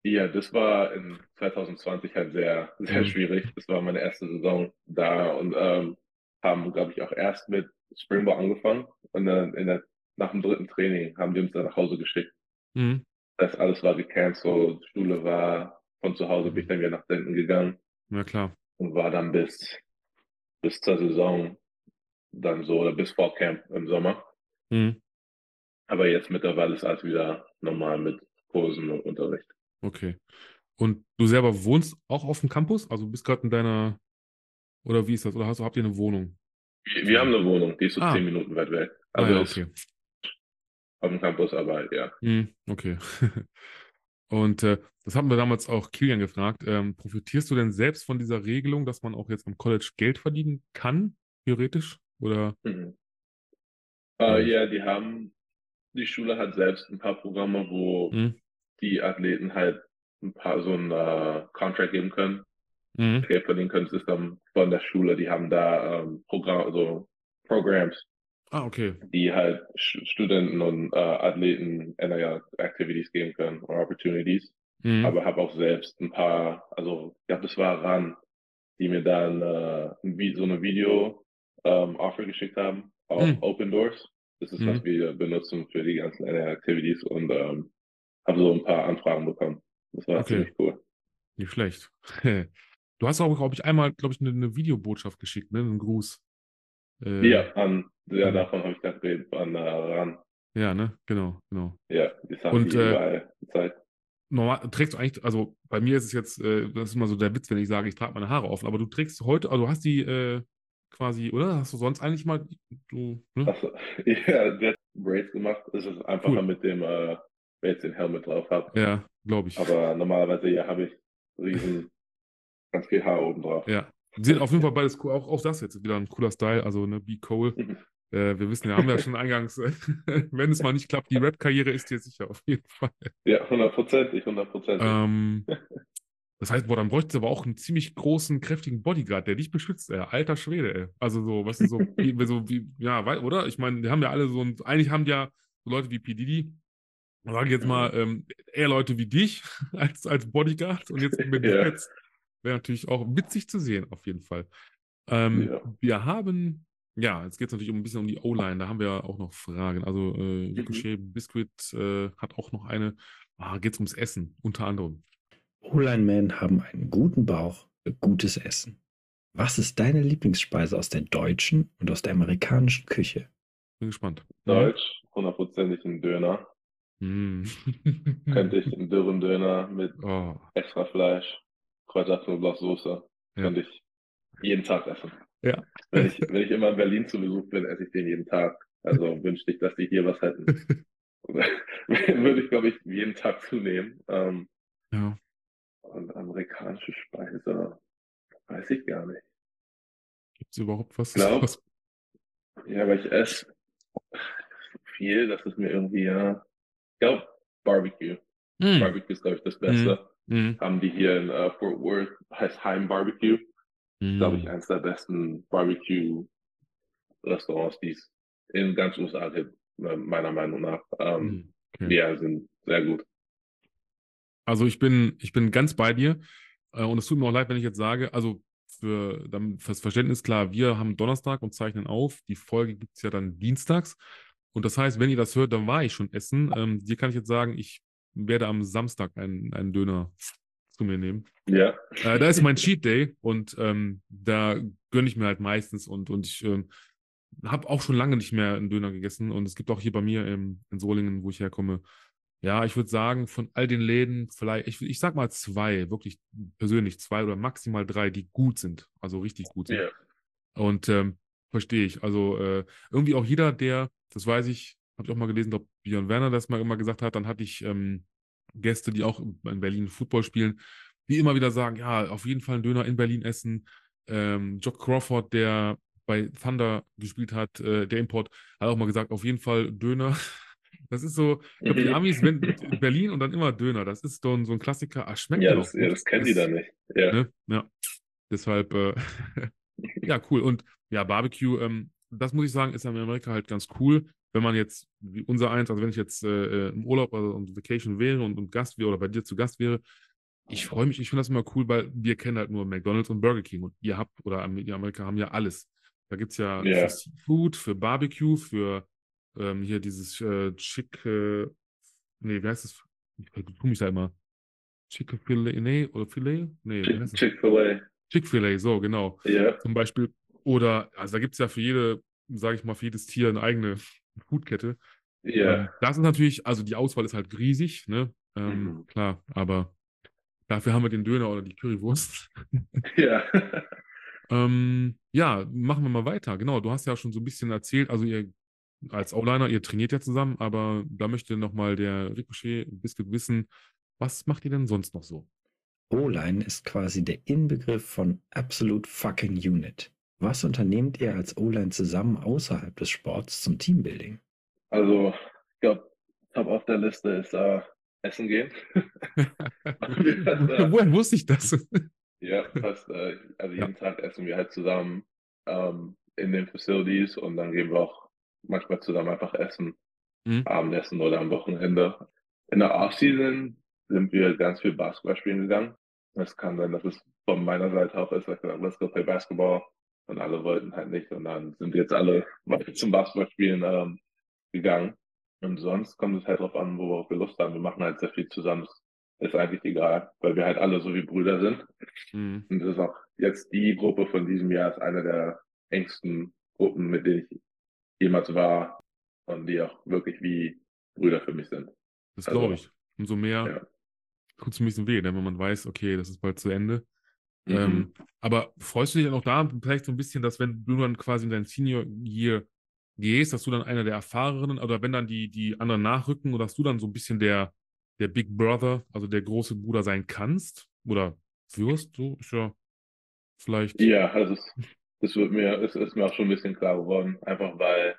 Ja, das war in 2020 halt sehr, sehr Mhm. schwierig. Das war meine erste Saison da und ähm, haben, glaube ich, auch erst mit Springball angefangen und dann in der, nach dem dritten Training haben die uns dann nach Hause geschickt. Mhm. Das alles war gecancelt, Schule war von zu Hause, bin ich dann wieder nach Denton gegangen Ja, klar. und war dann bis, bis zur Saison dann so, oder bis vor Camp im Sommer. Mhm. Aber jetzt mittlerweile ist alles wieder normal mit Kursen und Unterricht. Okay. Und du selber wohnst auch auf dem Campus? Also bist gerade in deiner, oder wie ist das? Oder hast, habt ihr eine Wohnung? Wir, wir haben eine Wohnung, die ist so Ah. zehn Minuten weit weg. Ah, Also ja, ist okay. Dem Campus, aber ja. Hm, okay. Und äh, das hatten wir damals auch Kilian gefragt. Ähm, profitierst du denn selbst von dieser Regelung, dass man auch jetzt am College Geld verdienen kann, theoretisch? Oder? Mhm. Äh, Ja. die haben, die Schule hat selbst ein paar Programme, wo Hm? die Athleten halt ein paar so ein äh, Contract geben können, Mhm. Geld verdienen können. Das ist dann von der Schule. Die haben da ähm, Programm, also Programs, Ah, okay. die halt Studenten und äh, Athleten NIL Activities geben können oder Opportunities. Mhm. aber habe auch selbst ein paar, also ich glaube, das war RAN, die mir dann äh, so eine Video ähm, geschickt haben auf Hm. Open Doors. Das ist, was Mhm. wir benutzen für die ganzen Activities und ähm, habe so ein paar Anfragen bekommen. Das war Okay. ziemlich cool. Nicht schlecht. Du hast auch, glaube ich, einmal, glaube ich, eine, eine Videobotschaft geschickt, ne? Einen Gruß. Äh, ja, an, ja, davon habe ich gerade geredet, an äh, RAN. Ja, ne? Genau, genau. Ja, das haben Und, die äh, gezeigt. Normal, trägst du eigentlich, also bei mir ist es jetzt, äh, das ist immer so der Witz, wenn ich sage, ich trage meine Haare offen, aber du trägst heute, also du hast die, äh, quasi, oder? Hast du sonst eigentlich mal, du, ne? Achso, ja, der hat Braids gemacht. Es ist einfacher Cool. mit dem, äh, wer jetzt den Helmet drauf hat. Ja, glaube ich. Aber normalerweise ja habe ich riesen, ganz viel Haar oben drauf. Ja. Sieht auf jeden Fall beides cool. Auch, auch das jetzt wieder ein cooler Style. Also, ne, Be Cole. Mhm. Äh, wir wissen ja, haben wir ja schon eingangs, wenn es mal nicht klappt, die Rap-Karriere ist dir sicher, auf jeden Fall. Ja, hundertprozentig, hundertprozentig. Ähm, das heißt, boah, dann bräuchte es aber auch einen ziemlich großen, kräftigen Bodyguard, der dich beschützt, ey. Alter Schwede, ey. Also so, was ist so, wie, so wie, ja, oder? Ich meine, die haben ja alle so ein, eigentlich haben die ja so Leute wie P. Sage ich jetzt mal, ähm, eher Leute wie dich als, als Bodyguard und jetzt mit Ja. jetzt wäre natürlich auch witzig zu sehen, auf jeden Fall. Ähm, Ja. Wir haben, ja, jetzt geht es natürlich um ein bisschen um die O-Line, da haben wir auch noch Fragen. Also äh, Ricochet Biscuit äh, hat auch noch eine, ah, geht es ums Essen, unter anderem. O-Line-Men haben einen guten Bauch für gutes Essen. Was ist deine Lieblingsspeise aus der deutschen und aus der amerikanischen Küche? Bin gespannt. Deutsch, hundertprozentig ein Döner. Mm. Könnte ich einen dürren Döner mit Oh, extra Fleisch, Kräuterknoblauchsoße, Ja. könnte ich jeden Tag essen. Ja. Wenn ich, wenn ich immer in Berlin zu Besuch bin, esse ich den jeden Tag. Also wünschte ich, dass die hier was hätten. Würde ich, glaube ich, jeden Tag zunehmen. Ähm, ja. und amerikanische Speise, weiß ich gar nicht. Gibt es überhaupt was? Glaub. was Ja, aber ich esse viel, das ist mir irgendwie, ja, ich glaube, Barbecue. Mm. Barbecue ist, glaube ich, das Beste. Mm. Haben die hier in äh, Fort Worth, heißt Heim Barbecue. Glaube ich, eines der besten Barbecue-Restaurants, die es in ganz USA gibt, äh, meiner Meinung nach. Ähm, Mm. Okay. Ja, sind sehr gut. Also ich bin, ich bin ganz bei dir. Äh, und es tut mir auch leid, wenn ich jetzt sage, also für dann fürs Verständnis klar, wir haben Donnerstag und zeichnen auf. Die Folge gibt es ja dann dienstags. Und das heißt, wenn ihr das hört, dann war ich schon essen. Ähm, dir kann ich jetzt sagen, ich werde am Samstag einen, einen Döner zu mir nehmen. Ja, Äh, da ist mein Cheat Day und ähm, da gönne ich mir halt meistens und, und ich ähm, habe auch schon lange nicht mehr einen Döner gegessen und es gibt auch hier bei mir im, in Solingen, wo ich herkomme, ja, ich würde sagen, von all den Läden vielleicht, ich, ich sag mal zwei, wirklich persönlich zwei oder maximal drei, die gut sind, also richtig gut sind. ja, Und ähm, verstehe ich. Also äh, irgendwie auch jeder, der, das weiß ich, habe ich auch mal gelesen, ob Björn Werner das mal immer gesagt hat, dann hatte ich ähm, Gäste, die auch in Berlin Football spielen, die immer wieder sagen, ja, auf jeden Fall einen Döner in Berlin essen. Ähm, Jock Crawford, der bei Thunder gespielt hat, äh, der Import, hat auch mal gesagt, auf jeden Fall Döner. Das ist so, ich glaube, die Mhm. Amis, wenn Berlin und dann immer Döner, das ist so ein, so ein Klassiker. Ah, schmeckt ja, das, ja, das kennen die Das- dann nicht. Ja, Ne? Ja. Deshalb, äh, ja, cool. Und ja, Barbecue, ähm, das muss ich sagen, ist in Amerika halt ganz cool. Wenn man jetzt, wie unser eins, also wenn ich jetzt äh, äh, im Urlaub also und Vacation wäre und, und Gast wäre oder bei dir zu Gast wäre, ich freue mich, ich finde das immer cool, weil wir kennen halt nur McDonalds und Burger King und ihr habt, oder die Amerikaner haben ja alles. Da gibt es ja Ja. für Seafood, für Barbecue, für ähm, hier dieses äh, Chick, äh, nee, wie heißt das? Ich tue mich da immer. Chick-fil-A, nee, oder Filet? Nee, wie heißt das? Chick-fil-A. Chick-fil-A, so, genau. Ja, Zum Beispiel. Oder, also da gibt es ja für jede, sage ich mal, für jedes Tier eine eigene Foodkette. ja. Ähm, das ist natürlich, also die Auswahl ist halt riesig, ne? Ähm, Mhm. Klar, aber dafür haben wir den Döner oder die Currywurst. Ja. Ähm, ja, machen wir mal weiter. Genau, du hast ja schon so ein bisschen erzählt, also ihr als O-Liner, ihr trainiert ja zusammen, aber da möchte nochmal der Ricochet Biscuit wissen, was macht ihr denn sonst noch so? O-Line ist quasi der Inbegriff von Absolute Fucking Unit. Was unternehmt ihr als O-Line zusammen außerhalb des Sports zum Teambuilding? Also, ich glaube, top auf der Liste ist äh, Essen gehen. Ja. Woher wusste ich das? Ja, fast, äh, also jeden Tag essen wir halt zusammen ähm, in den Facilities und dann gehen wir auch manchmal zusammen einfach essen, Mhm. Abendessen oder am Wochenende. In der Offseason sind wir ganz viel Basketball spielen gegangen. Das kann sein, dass es von meiner Seite auch ist, dass ich gesagt, let's go play Basketball und alle wollten halt nicht und dann sind jetzt alle zum Basketballspielen ähm, gegangen. Und sonst kommt es halt drauf an, worauf wir Lust haben. Wir machen halt sehr viel zusammen. Ist eigentlich egal, weil wir halt alle so wie Brüder sind. Mhm. Und das ist auch jetzt die Gruppe von diesem Jahr ist eine der engsten Gruppen, mit denen ich jemals war und die auch wirklich wie Brüder für mich sind. Das Also, glaube ich. Umso mehr ja. tut es ein bisschen weh, denn wenn man weiß, okay, das ist bald zu Ende. Mhm. Ähm, aber freust du dich dann auch da vielleicht so ein bisschen, dass wenn du dann quasi in dein Senior Year gehst, dass du dann einer der Erfahrenen oder wenn dann die, die anderen nachrücken oder dass du dann so ein bisschen der, der Big Brother, also der große Bruder sein kannst oder wirst, so ist ja vielleicht. Ja, also es, das wird mir, es ist mir auch schon ein bisschen klar geworden, einfach weil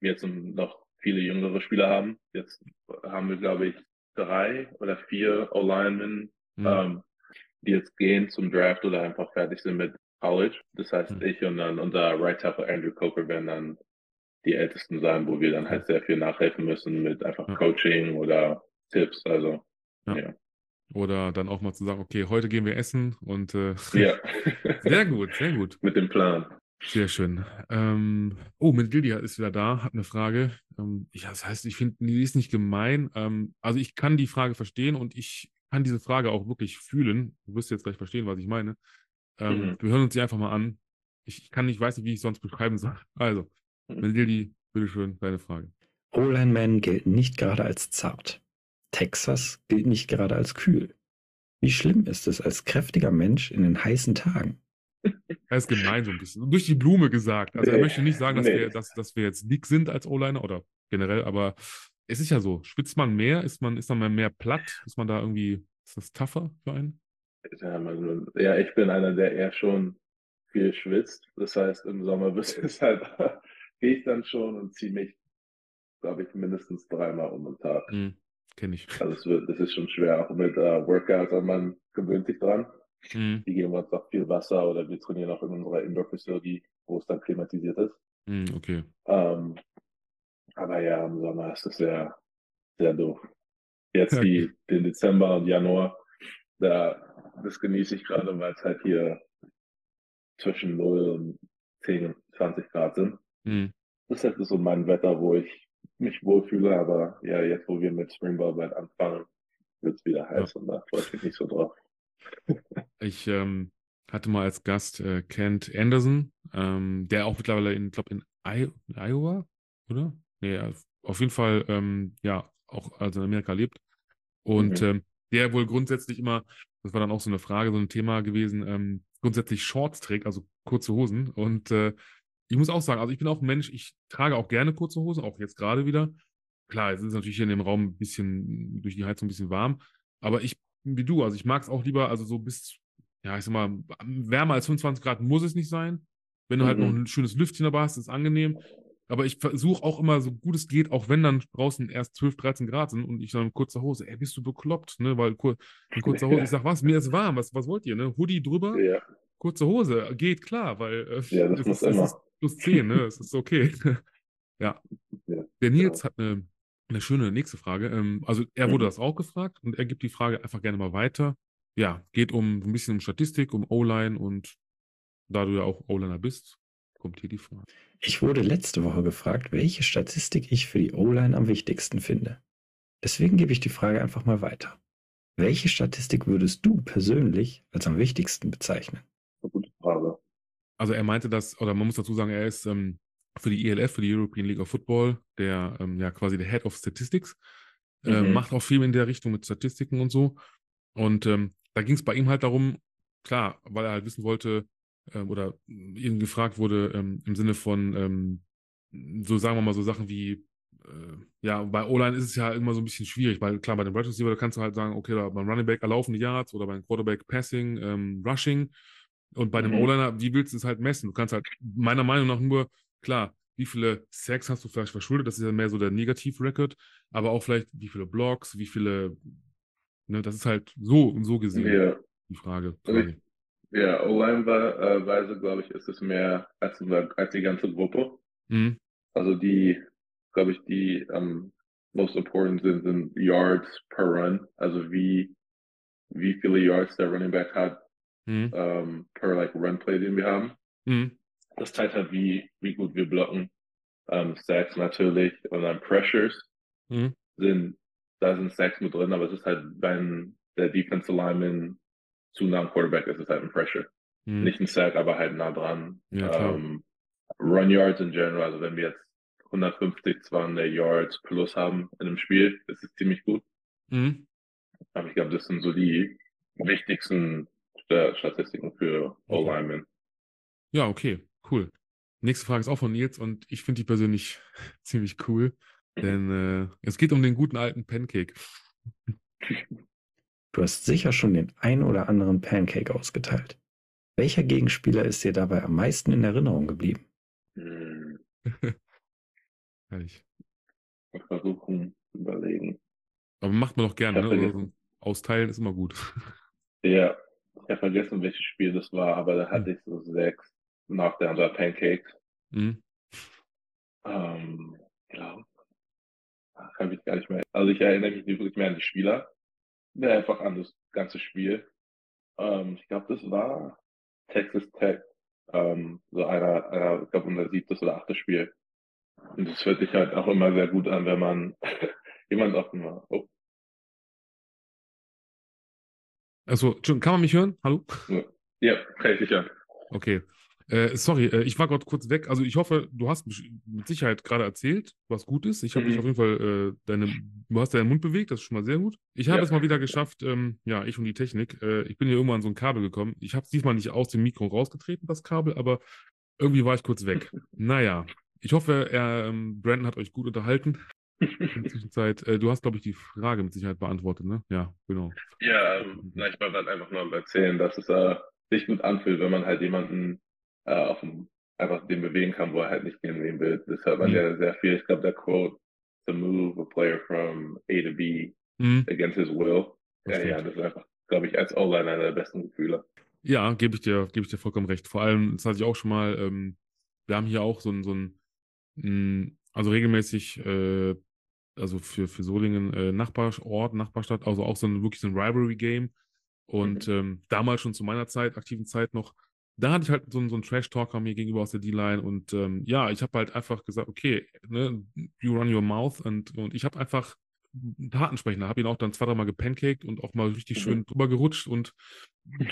wir jetzt noch viele jüngere Spieler haben. Jetzt haben wir, glaube ich, drei oder vier O-Linemen, mhm. ähm, die jetzt gehen zum Draft oder einfach fertig sind mit College. Das heißt, mhm. ich und dann unser Right Tackle Andrew Coker werden dann die Ältesten sein, wo wir dann halt sehr viel nachhelfen müssen mit einfach ja. Coaching oder Tipps. Also, ja. ja. Oder dann auch mal zu sagen, okay, heute gehen wir essen und äh, ja. sehr gut, sehr gut. Mit dem Plan. Sehr schön. Ähm, oh, Mendildia ist wieder da, hat eine Frage. Ähm, ja, das heißt, ich finde, die ist nicht gemein. Ähm, also ich kann die Frage verstehen und ich kann diese Frage auch wirklich fühlen. Du wirst jetzt gleich verstehen, was ich meine. Ähm, mhm. Wir hören uns die einfach mal an. Ich kann nicht, weiß nicht, wie ich sonst beschreiben soll. Also, mhm. Mendildi, bitteschön, deine Frage. O-Line-Men gelten nicht gerade als zart. Texas gilt nicht gerade als kühl. Wie schlimm ist es als kräftiger Mensch in den heißen Tagen? Er ist gemein so ein bisschen. Durch die Blume gesagt. Also nee, er möchte nicht sagen, dass, nee. wir, dass, dass wir jetzt dick sind als O-Liner oder generell, aber es ist ja so. Schwitzt man mehr? Ist man, ist man mehr platt? Ist man da irgendwie, ist das tougher für einen? Ja, ja, ich bin einer, der eher schon viel schwitzt. Das heißt, im Sommer bis es halt, gehe ich dann schon und ziehe mich, glaube ich, mindestens dreimal um den Tag. Mhm, Kenne ich. Also es wird, das ist schon schwer, auch mit uh, Workouts, aber man gewöhnt sich dran. Mhm. Die geben uns auch viel Wasser oder wir trainieren auch in unserer Indoor-Facility, wo es dann klimatisiert ist. Mhm, okay. Ähm, aber ja, im Sommer ist es sehr, sehr doof. Jetzt die, den Dezember und Januar, da, das genieße ich gerade, weil es halt hier zwischen 0 und 10, 20 Grad sind. Mhm. Das ist halt so mein Wetter, wo ich mich wohlfühle, aber ja, jetzt wo wir mit Springball bald anfangen, wird es wieder heiß ja. und da freue ich mich nicht so drauf. Ich ähm, hatte mal als Gast äh, Kent Anderson, ähm, der auch mittlerweile in, glaube in I Iowa, oder? Nee, auf jeden Fall, ähm, ja, auch also in Amerika lebt. Und mhm. ähm, der wohl grundsätzlich immer, das war dann auch so eine Frage, so ein Thema gewesen, ähm, grundsätzlich Shorts trägt, also kurze Hosen. Und äh, ich muss auch sagen, also ich bin auch ein Mensch, ich trage auch gerne kurze Hosen, auch jetzt gerade wieder. Klar, es ist natürlich hier in dem Raum ein bisschen durch die Heizung ein bisschen warm, aber ich wie du. Also ich mag es auch lieber, also so bis, ja, ich sag mal, wärmer als 25 Grad muss es nicht sein. Wenn du mhm. halt noch mhm. ein schönes Lüftchen dabei hast, ist es angenehm. Aber ich versuche auch immer, so gut es geht, auch wenn dann draußen erst 12, 13 Grad sind und ich dann in kurzer Hose, ey, bist du bekloppt, ne? Weil kur in kurzer Hose, ich sag, was, mir ist warm, was, was wollt ihr, ne? Hoodie drüber, ja. kurze Hose, geht klar, weil äh, ja, das, das, ist, das ist plus 10, ne? Es ist okay. ja. ja. Der Nils hat eine eine schöne nächste Frage. Ähm, also er wurde mhm. das auch gefragt und er gibt die Frage einfach gerne mal weiter. Ja, geht um ein bisschen um Statistik, um O-Line und da du ja auch O-Liner bist, kommt hier die Frage. Ich wurde letzte Woche gefragt, welche Statistik ich für die O-Line am wichtigsten finde. Deswegen gebe ich die Frage einfach mal weiter. Welche Statistik würdest du persönlich als am wichtigsten bezeichnen? Eine gute Frage. Also er meinte das, oder man muss dazu sagen, er ist ähm, für die ELF, für die European League of Football, der ähm, ja quasi der Head of Statistics, äh, mhm. macht auch viel in der Richtung mit Statistiken und so. Und ähm, da ging es bei ihm halt darum, klar, weil er halt wissen wollte äh, oder ihm gefragt wurde ähm, im Sinne von, ähm, so sagen wir mal so Sachen wie, äh, ja, bei O-Line ist es ja immer so ein bisschen schwierig, weil klar, bei dem Wide Receiver, da kannst du halt sagen, okay, da beim Running Back erlaufen die Yards oder beim Quarterback Passing, ähm, Rushing. Und bei mhm. dem O-Liner, wie willst du es halt messen? Du kannst halt meiner Meinung nach nur Klar, wie viele Sacks hast du vielleicht verschuldet? Das ist ja mehr so der Negativ-Record, aber auch vielleicht wie viele Blocks, wie viele, ne, das ist halt so und so gesehen ja. die Frage. Also ja, O-Line-Weise, glaube ich, ist es mehr als, als die ganze Gruppe. Mhm. Also die, glaube ich, die um, most important sind, sind Yards per Run, also wie, wie viele Yards der Running Back hat mhm. um, per like Run Play, den wir haben. Mhm das zeigt halt, wie, wie gut wir blocken. Ähm, Sacks natürlich und dann Pressures mhm. sind, da sind Sacks mit drin, aber es ist halt, wenn der Defensive Lineman zu nah am Quarterback ist, ist es halt ein Pressure. Mhm. Nicht ein Sack, aber halt nah dran. Ja, ähm, Run Yards in general, also wenn wir jetzt 150, 200 Yards plus haben in einem Spiel, ist es ziemlich gut. Mhm. Aber ich glaube, das sind so die wichtigsten Statistiken für O-Linemen. Ja, okay, cool. Nächste Frage ist auch von Nils und ich finde die persönlich ziemlich cool, denn äh, es geht um den guten alten Pancake. Du hast sicher schon den ein oder anderen Pancake ausgeteilt. Welcher Gegenspieler ist dir dabei am meisten in Erinnerung geblieben? Hm, Herrlich. mal versuchen, überlegen. Aber macht man doch gerne, ne? hab Oder vergessen. so Austeilen ist immer gut. Ja, ich habe vergessen, welches Spiel das war, aber da hatte ich so sechs Knockdowns oder Pancakes. Mhm. Ähm, glaube, kann ich gar nicht mehr. Also ich erinnere mich nicht wirklich mehr an die Spieler, mehr einfach an das ganze Spiel. Ähm, ich glaube, das war Texas Tech, ähm, so einer, einer ich glaube, unser siebtes oder achtes Spiel. Und das hört sich halt auch immer sehr gut an, wenn man jemand auf dem, oh, Also, kann man mich hören? Hallo? ja, kann ich sicher. Okay. Äh, sorry, äh, ich war gerade kurz weg. Also ich hoffe, du hast mit Sicherheit gerade erzählt, was gut ist. Ich habe dich Mhm. auf jeden Fall, äh, deine, du hast deinen Mund bewegt, das ist schon mal sehr gut. Ich habe Ja. es mal wieder geschafft, ähm, ja, ich und die Technik. Äh, ich bin hier irgendwann an so ein Kabel gekommen. Ich habe es diesmal nicht aus dem Mikro rausgetreten, das Kabel, aber irgendwie war ich kurz weg. Naja, ich hoffe, er, ähm, Brandon hat euch gut unterhalten in der Zwischenzeit. Äh, du hast, glaube ich, die Frage mit Sicherheit beantwortet, ne? Ja, genau. Ja, ähm, ich wollte halt einfach nur erzählen, dass es äh, sich gut anfühlt, wenn man halt jemanden äh, auf dem, einfach den bewegen kann, wo er halt nicht gehen will. Man Mhm. ja sehr viel. Ich glaube, der Quote, to move a player from A to B Mhm, against his will. das Ja, ja, das ist einfach, glaube ich, als O-Liner einer der besten Gefühle. Ja, gebe ich dir, gebe ich dir vollkommen recht. Vor allem, das hatte ich auch schon mal, ähm, wir haben hier auch so ein, so ein, also regelmäßig, äh, also für, für Solingen äh, Nachbarort, Nachbarstadt, also auch so ein wirklich so ein Rivalry-Game. Und ähm, damals schon zu meiner Zeit, aktiven Zeit noch, da hatte ich halt so, einen- so einen Trash-Talker mir gegenüber aus der D-Line und ähm, ja, ich habe halt einfach gesagt, okay, ne, you run your mouth und, und ich habe einfach Taten sprechen. habe ihn auch dann zwei, dreimal gepancaked und auch mal richtig Mhm. schön drüber gerutscht und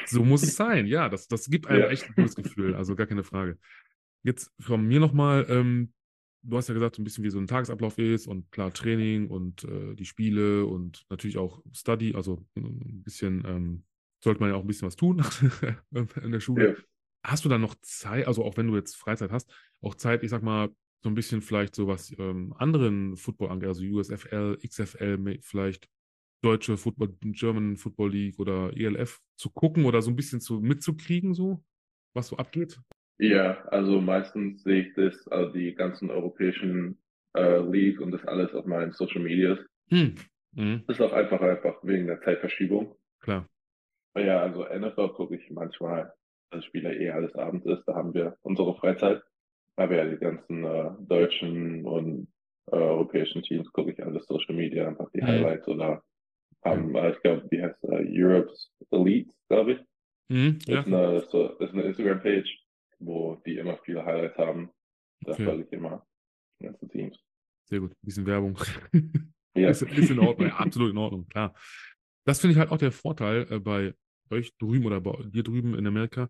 so muss es sein. Ja, das, das gibt einem Ja. echt ein gutes Gefühl, also gar keine Frage. Jetzt von mir nochmal, ähm, du hast ja gesagt, so ein bisschen wie so ein Tagesablauf ist und klar Training und äh, die Spiele und natürlich auch Study, also äh, ein bisschen ähm, sollte man ja auch ein bisschen was tun in der Schule. Ja. Hast du dann noch Zeit, also auch wenn du jetzt Freizeit hast, auch Zeit, ich sag mal, so ein bisschen vielleicht so was ähm, anderen Football angeht, also USFL, XFL, vielleicht deutsche Football, German Football League oder ELF zu gucken oder so ein bisschen zu mitzukriegen, so, was so abgeht? Ja, also meistens sehe ich das, also die ganzen europäischen äh, League und das alles auf meinen Social Medias. Hm. Mhm. Das ist auch einfach, einfach wegen der Zeitverschiebung. Klar. Ja, also NFL gucke ich manchmal, als Spieler eh alles abends ist, da haben wir unsere Freizeit. Aber ja, die ganzen äh, deutschen und äh, europäischen Teams gucke ich alles Social Media, einfach die Mhm. Highlights oder haben, äh, ich glaube, die heißt äh, Europe's Elite, glaube ich. Mhm. Das Ja. ist eine, so, ist eine Instagram-Page, wo die immer viele Highlights haben. Da Okay. folge ich immer die ganzen Teams. Sehr gut. Ein bisschen Werbung. Ja. Ist, ist in Ordnung, absolut in Ordnung, klar. Das finde ich halt auch der Vorteil äh, bei euch drüben oder bei dir drüben in Amerika.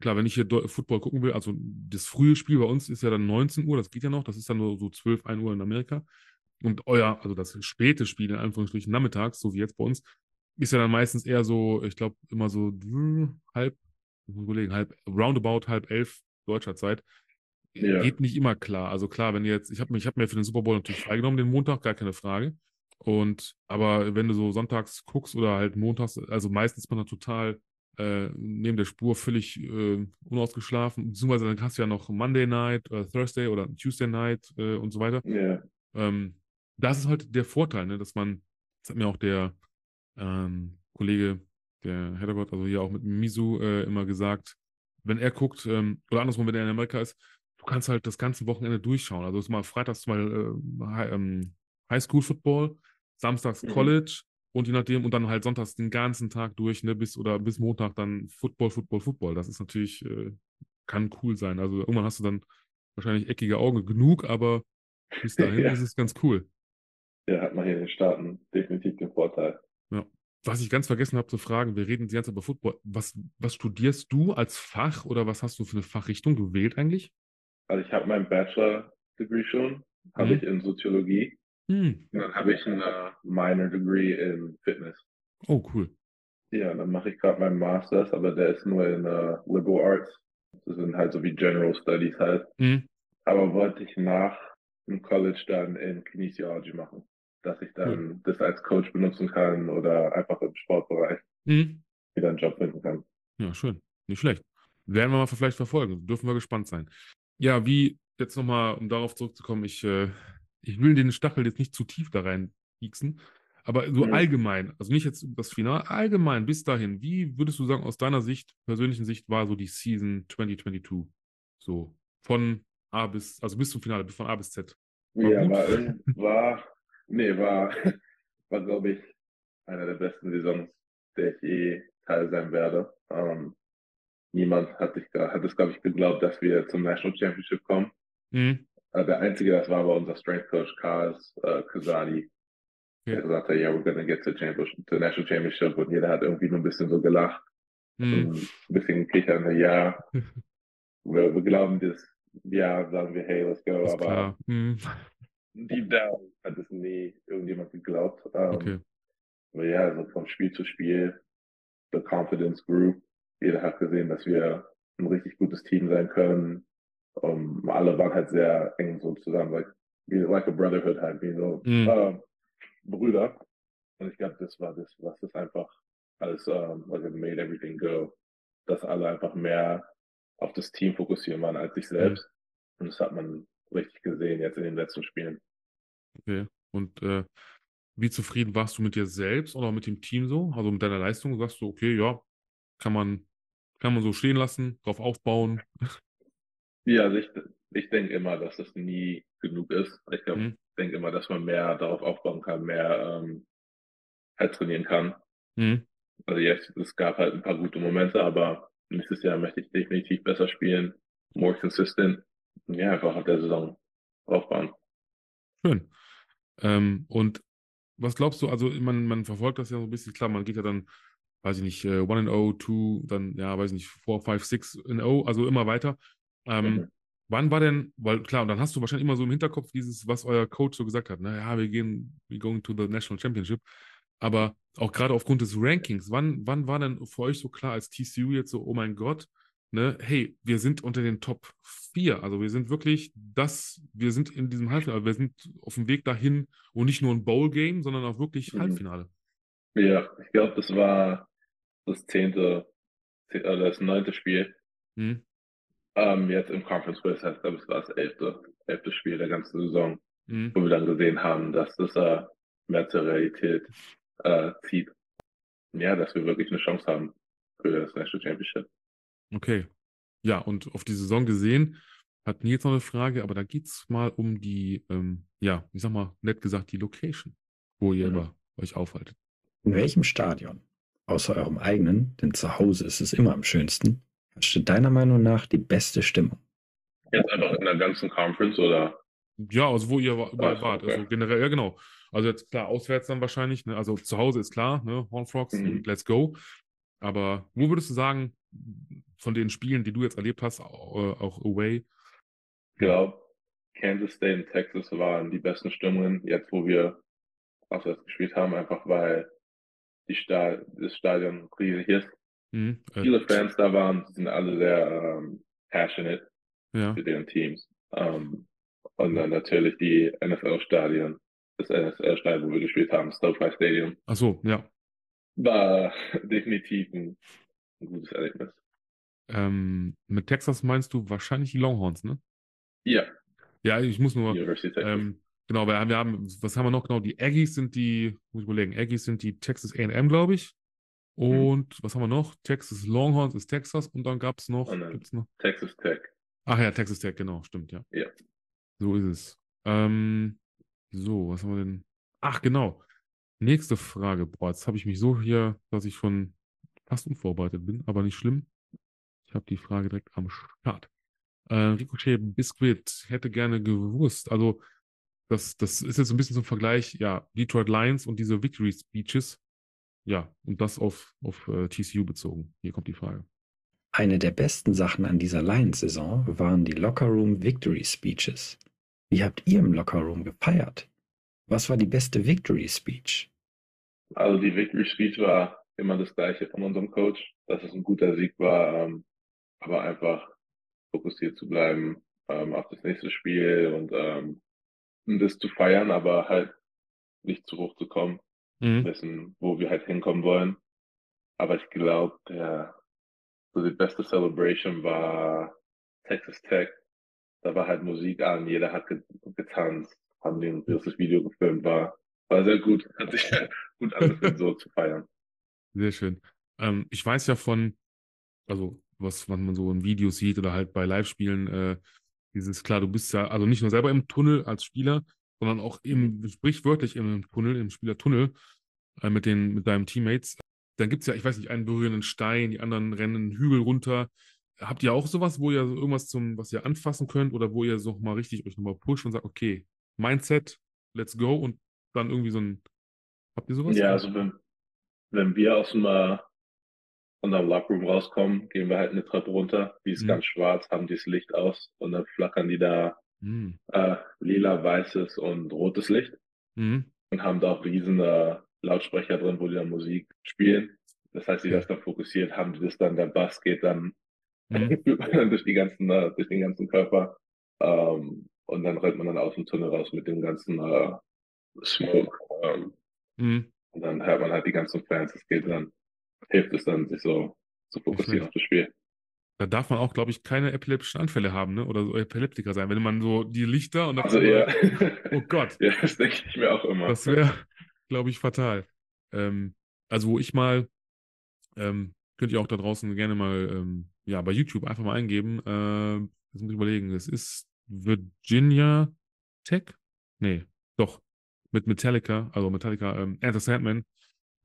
Klar, wenn ich hier Football gucken will, also das frühe Spiel bei uns ist ja dann 19 Uhr, das geht ja noch, das ist dann nur so 12, 1 Uhr in Amerika. Und euer, also das späte Spiel in Anführungsstrichen nachmittags, so wie jetzt bei uns, ist ja dann meistens eher so, ich glaube, immer so äh, halb, ich muss überlegen, halb, roundabout halb elf deutscher Zeit. Ja. Geht nicht immer klar. Also klar, wenn ihr jetzt, ich habe hab mir für den Super Bowl natürlich freigenommen, den Montag, gar keine Frage. Und aber wenn du so sonntags guckst oder halt montags, also meistens ist man da total äh, neben der Spur völlig äh, unausgeschlafen, beziehungsweise dann hast du ja noch Monday Night, äh, Thursday oder Tuesday Night äh, und so weiter. Ja, Ähm, das ist halt der Vorteil, ne, dass man, das hat mir auch der ähm, Kollege, der Heddergott, also hier auch mit Misu äh, immer gesagt, wenn er guckt, ähm, oder andersrum, wenn er in Amerika ist, du kannst halt das ganze Wochenende durchschauen. Also ist mal freitags mal äh, High, Highschool Football, samstags Mhm. College und je nachdem, und dann halt sonntags den ganzen Tag durch, ne, bis oder bis Montag dann Football, Football, Football. Das ist natürlich, äh, kann cool sein. Also irgendwann hast du dann wahrscheinlich eckige Augen genug, aber bis dahin Ja. ist es ganz cool. ja, hat man hier in den Staaten definitiv den Vorteil. Was ich ganz vergessen habe zu fragen, wir reden jetzt über Football. Was, was studierst du als Fach oder was hast du für eine Fachrichtung gewählt eigentlich? Also ich habe mein Bachelor-Degree schon, habe Mhm. ich in Soziologie. Hm. Und dann habe ich ein äh, Minor-Degree in Fitness. Oh, cool. Ja, dann mache ich gerade meinen Masters, aber der ist nur in uh, Liberal Arts. Das sind halt so wie General Studies halt. Mhm. Aber wollte ich nach dem College dann in Kinesiology machen, dass ich dann das als Coach benutzen kann oder einfach im Sportbereich Mhm. wieder einen Job finden kann. Ja, schön. Nicht schlecht. Werden wir mal vielleicht verfolgen. Dürfen wir gespannt sein. Ja, wie jetzt nochmal, um darauf zurückzukommen, ich, äh, ich will den Stachel jetzt nicht zu tief da rein pieksen, aber so Mhm. allgemein, also nicht jetzt das Finale, allgemein bis dahin, wie würdest du sagen, aus deiner Sicht, persönlichen Sicht, war so die Season 2022? So von A bis, also bis zum Finale, von A bis Z. War Ja, war, war, nee, war, war glaube ich, einer der besten Saisons, der ich je Teil sein werde. Ähm, niemand hat, sich, hat es, glaube ich, geglaubt, dass wir zum National Championship kommen. Mhm. Äh, der einzige, das war aber unser Strength Coach, Kaz äh, Kazadi, der Okay. gesagt hat, ja, we're gonna get to, championship, to National Championship und jeder hat irgendwie nur ein bisschen so gelacht und ein bisschen kichern, ja, wir, wir glauben das, ja, sagen wir, hey, let's go, Ist aber klar. Mhm. deep down hat es nie irgendjemand geglaubt. Ähm, Okay. Aber ja, also von Spiel zu Spiel, the confidence grew. Jeder hat gesehen, dass wir ein richtig gutes Team sein können. Um, alle waren halt sehr eng so zusammen, like, like a brotherhood halt, wie so Mhm. ähm, Brüder. Und ich glaube, das war das, was das einfach alles, ähm, like it made everything go. Dass alle einfach mehr auf das Team fokussieren waren als sich selbst. Und das hat man richtig gesehen jetzt in den letzten Spielen. Okay. Und äh, wie zufrieden warst du mit dir selbst oder mit dem Team so? Also mit deiner Leistung? Sagst du, okay, ja, kann man, kann man so stehen lassen, drauf aufbauen? Ja, also ich, ich denke immer, dass das nie genug ist. Ich glaube, Mhm. denke immer, dass man mehr darauf aufbauen kann, mehr ähm, halt trainieren kann. Mhm. Also jetzt, es gab halt ein paar gute Momente, aber nächstes Jahr möchte ich definitiv besser spielen, more consistent. Und ja, einfach auf der Saison aufbauen. Schön. Ähm, und was glaubst du, also man, man verfolgt das ja so ein bisschen, klar, man geht ja dann, weiß ich nicht, äh, 1 in 0, 2, dann, ja, weiß ich nicht, 4, 5, 6 in 0, also immer weiter. Ähm, Mhm. Wann war denn, weil klar, und dann hast du wahrscheinlich immer so im Hinterkopf dieses, was euer Coach so gesagt hat, ne, ja, wir gehen, we going to the National Championship. Aber auch gerade aufgrund des Rankings, wann, wann war denn für euch so klar als TCU jetzt so, oh mein Gott, ne, hey, wir sind unter den Top 4. Also wir sind wirklich das, wir sind in diesem Halbfinale, wir sind auf dem Weg dahin und nicht nur ein Bowl-Game, sondern auch wirklich Mhm. Halbfinale. Ja, ich glaube, das war das zehnte, ze- äh, das neunte Spiel. Hm? Ähm, jetzt im Conference heißt, glaube ich, war das elfte, elfte Spiel der ganzen Saison. Hm? wo wir dann gesehen haben, dass das äh, mehr zur Realität äh, zieht. Ja, dass wir wirklich eine Chance haben für das National Championship. Okay. Ja, und auf die Saison gesehen, hat Nils noch eine Frage, aber da geht es mal um die, ähm, ja, ich sag mal, nett gesagt, die Location, wo ihr Mhm. immer euch aufhaltet. In welchem Stadion, außer eurem eigenen, denn zu Hause ist es immer am schönsten, herrschte deiner Meinung nach die beste Stimmung? Jetzt einfach in der ganzen Conference oder? Ja, also wo ihr wa- überall wart. okay. Also generell, ja genau. Also jetzt klar, auswärts dann wahrscheinlich, ne? Also zu Hause ist klar, ne? Horn Frogs Mhm. und Let's Go. Aber wo würdest du sagen, von den Spielen, die du jetzt erlebt hast, au- auch away? Ich glaube, Kansas State und Texas waren die besten Stimmungen, jetzt wo wir auswärts gespielt haben, einfach weil die Sta das Stadion riesig ist. Mhm. Viele Fans da waren, sind alle sehr ähm, passionate ja. für deren Teams. Ähm, und dann natürlich die NFL-Stadien, das NFL-Stadion, wo wir gespielt haben, SoFi Stadium, Ach so, ja. war definitiv ein, ein gutes Erlebnis. Ähm, mit Texas meinst du wahrscheinlich die Longhorns, ne? Ja, Ja, ich muss nur, ähm, genau, wir haben, wir haben, was haben wir noch genau? Die Aggies sind die, muss ich überlegen, Aggies sind die Texas A&M, glaube ich. Mhm. Und was haben wir noch? Texas Longhorns ist Texas und dann gab es noch, noch? Texas Tech. Ach ja, Texas Tech, genau, stimmt, ja. Ja. So ist es. Ähm, so, was haben wir denn? Ach, genau. Nächste Frage. Boah, jetzt habe ich mich so hier, dass ich schon fast unvorbereitet bin, aber nicht schlimm. Ich habe die Frage direkt am Start. Äh, Ricochet Biscuit hätte gerne gewusst, also das, das ist jetzt so ein bisschen zum Vergleich, ja, Detroit Lions und diese Victory Speeches. Ja, und das auf, auf äh, TCU bezogen. Hier kommt die Frage. Eine der besten Sachen an dieser Lions-Saison waren die Lockerroom Victory Speeches. Wie habt ihr im Lockerroom gefeiert? Was war die beste Victory Speech? Also die Victory Speech war immer das Gleiche von unserem Coach, dass es ein guter Sieg war, ähm, aber einfach fokussiert zu bleiben ähm, auf das nächste Spiel und ähm, das zu feiern, aber halt nicht zu hoch zu kommen, Mhm. wissen, wo wir halt hinkommen wollen. Aber ich glaube, der so die beste Celebration war Texas Tech. Da war halt Musik an, jeder hat ge getanzt, haben den das Video gefilmt, war, war sehr gut, hat sich gut angefühlt, so zu feiern. Sehr schön. Ähm, ich weiß ja von, also was, was man so in Videos sieht oder halt bei Live-Spielen, äh, dieses, klar, du bist ja, also nicht nur selber im Tunnel als Spieler, sondern auch im, sprichwörtlich im Tunnel, im Spielertunnel äh, mit den, mit deinen Teammates. Dann gibt es ja, ich weiß nicht, einen berührenden Stein, die anderen rennen einen Hügel runter. Habt ihr auch sowas, wo ihr so irgendwas zum, was ihr anfassen könnt oder wo ihr so mal richtig euch nochmal pusht und sagt, okay, Mindset, let's go und dann irgendwie so ein, habt ihr sowas? Ja, also wenn, wenn wir aus dem, äh, unserem Lockroom rauskommen, gehen wir halt eine Treppe runter, die ist Mhm. ganz schwarz, haben dieses Licht aus und dann flackern die da Mhm. äh, lila, weißes und rotes Licht Mhm. und haben da auch riesen äh, Lautsprecher drin, wo die dann Musik spielen. Das heißt, die das dann fokussiert, haben die das dann, der Bass geht dann Mhm. durch die ganzen, äh, durch den ganzen Körper. Ähm, und dann rennt man dann aus dem Tunnel raus mit dem ganzen äh, Smoke. Ähm, Mhm. und dann hört man halt die ganzen Fans. Es geht dann, hilft es dann, sich so zu fokussieren auf das Spiel. Da darf man auch, glaube ich, keine epileptischen Anfälle haben, ne? Oder so Epileptiker sein. Wenn man so die Lichter und dann Also ja. Oh Gott, ja, das denke ich mir auch immer. das wäre, glaube ich, fatal. Ähm, also wo ich mal, ähm, könnt ihr auch da draußen gerne mal, ähm, ja, bei YouTube einfach mal eingeben. Ähm, das muss ich überlegen. Es ist Virginia Tech? Nee, doch. Mit Metallica, also Metallica, ähm, Enter Sandman.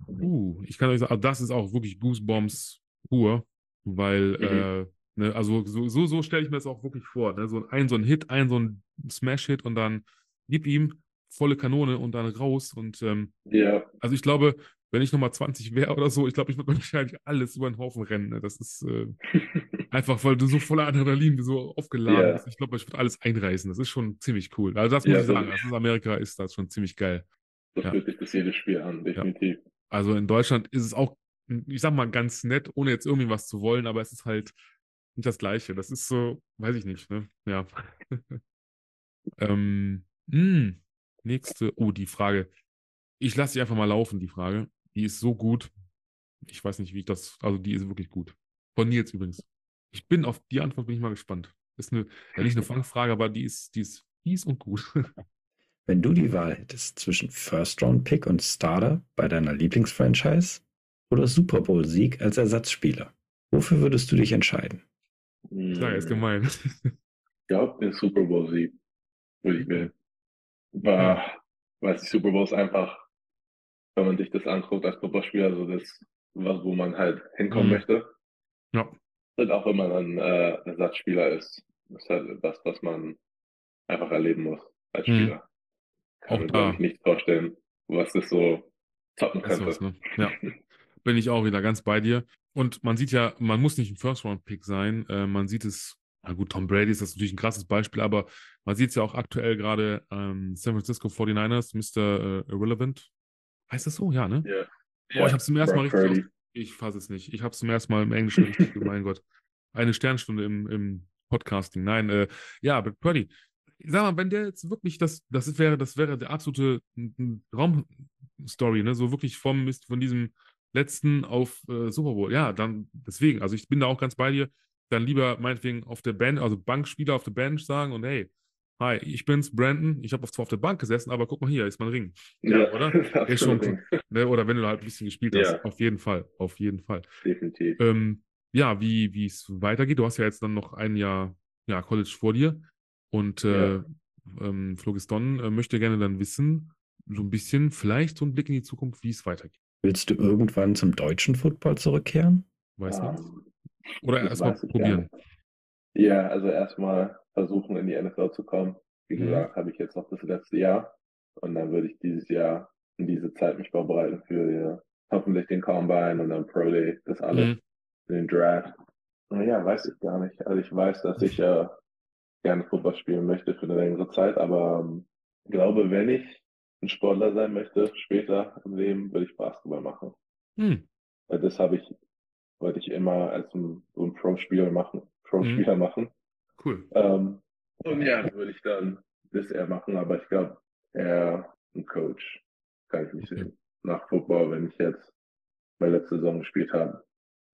Uh, ich kann euch sagen, also das ist auch wirklich Goosebumps pur, weil, Mhm. äh, ne, also so, so, so stelle ich mir das auch wirklich vor. Ne? So ein, so ein Hit, ein so ein Smash-Hit und dann gib ihm volle Kanone und dann raus. Und ähm, Ja, also ich glaube, wenn ich nochmal 20 wäre oder so, ich glaube, ich würde wahrscheinlich alles über den Haufen rennen. Ne? Das ist äh, einfach, weil du so voller Adrenalin, du so aufgeladen Ja. bist. Ich glaube, ich würde alles einreißen. Das ist schon ziemlich cool. Also das muss Ja, ich sagen. Das ist Amerika, ist das schon ziemlich geil. so Ja. fühlt sich das jedes Spiel an, definitiv. Also in Deutschland ist es auch, ich sag mal, ganz nett, ohne jetzt irgendwie was zu wollen, aber es ist halt nicht das Gleiche. Das ist so, weiß ich nicht, ne? Ja. ähm, mh, nächste, oh, die Frage. Ich lasse die einfach mal laufen, die Frage. Die ist so gut. Ich weiß nicht, wie ich das, also die ist wirklich gut. Von Nils übrigens. Ich bin auf die Antwort, bin ich mal gespannt. Ist eine, ja, nicht eine Fangfrage, aber die ist, die ist fies und gut. Wenn du die Wahl hättest zwischen First-Round-Pick und Starter bei deiner Lieblingsfranchise oder Super Bowl-Sieg als Ersatzspieler, wofür würdest du dich entscheiden? Klar, ist gemein. Ich glaube, den Super Bowl Sieg würde ich wählen. War, weil die Super Bowl ist einfach, wenn man sich das anguckt als Footballspieler, so das, was, wo man halt hinkommen Mhm. möchte. Ja. Und auch wenn man dann äh, Ersatzspieler ist, ist halt das, was man einfach erleben muss als Mhm. Spieler. Kann Auch mir, da. glaube ich, nicht vorstellen, was das so toppen könnte. was, ne? Ja. Bin ich auch wieder ganz bei dir. Und man sieht ja, man muss nicht ein First-Round-Pick sein. Äh, man sieht es, na gut, Tom Brady ist das natürlich ein krasses Beispiel, aber man sieht es ja auch aktuell gerade ähm, San Francisco 49ers, Mr. Äh, Irrelevant. Heißt das so? Ja, ne? Ja. Boah, ich habe zum ersten Mal richtig. Ich fasse es nicht. Ich habe es zum ersten Mal im Englischen richtig. mein Gott. Eine Sternstunde im, im Podcasting. Nein, äh, ja, Brock Purdy. Sag mal, wenn der jetzt wirklich das, das wäre, das wäre der absolute Traumstory, ne? So wirklich vom Mist von diesem letzten auf äh, Super Bowl. Ja, dann deswegen. Also ich bin da auch ganz bei dir. Dann lieber meinetwegen auf der Bench, also Bankspieler auf der Bench sagen und hey, hi, ich bin's, Brandon. Ich habe zwar auf der Bank gesessen, aber guck mal hier, ist mein Ring. Ja, oder? Ist schon absolut. Ne? Oder wenn du halt ein bisschen gespielt hast. Ja. Auf jeden Fall. Auf jeden Fall. Definitiv. Ähm, ja, wie wie es weitergeht. Du hast ja jetzt dann noch ein Jahr ja, College vor dir. Und äh, Ja. ähm, Phlogiston äh, möchte gerne dann wissen, so ein bisschen, vielleicht so ein Blick in die Zukunft, wie es weitergeht. Willst du irgendwann zum deutschen Football zurückkehren? Weißt du? Oder erstmal probieren. Ja, also erstmal versuchen, in die NFL zu kommen. Wie Mhm. gesagt, habe ich jetzt noch das letzte Jahr. Und dann würde ich dieses Jahr in diese Zeit mich vorbereiten für ja, hoffentlich den Combine und dann Pro Day, das alles, Mhm. den Draft. Naja, weiß ich gar nicht. Also ich weiß, dass ich äh, gerne Fußball spielen möchte für eine längere Zeit, aber ähm, glaube, wenn ich ein Sportler sein möchte, später im Leben, würde ich Basketball machen. Hm. Weil das habe ich, wollte ich immer als ein, so ein Pro-Spieler machen, Pro-Spieler Mhm. machen. Cool. Ähm, und ja, würde ich dann das eher machen, aber ich glaube, eher ein Coach kann ich nicht Okay. sehen. Nach Football, wenn ich jetzt meine letzte Saison gespielt habe,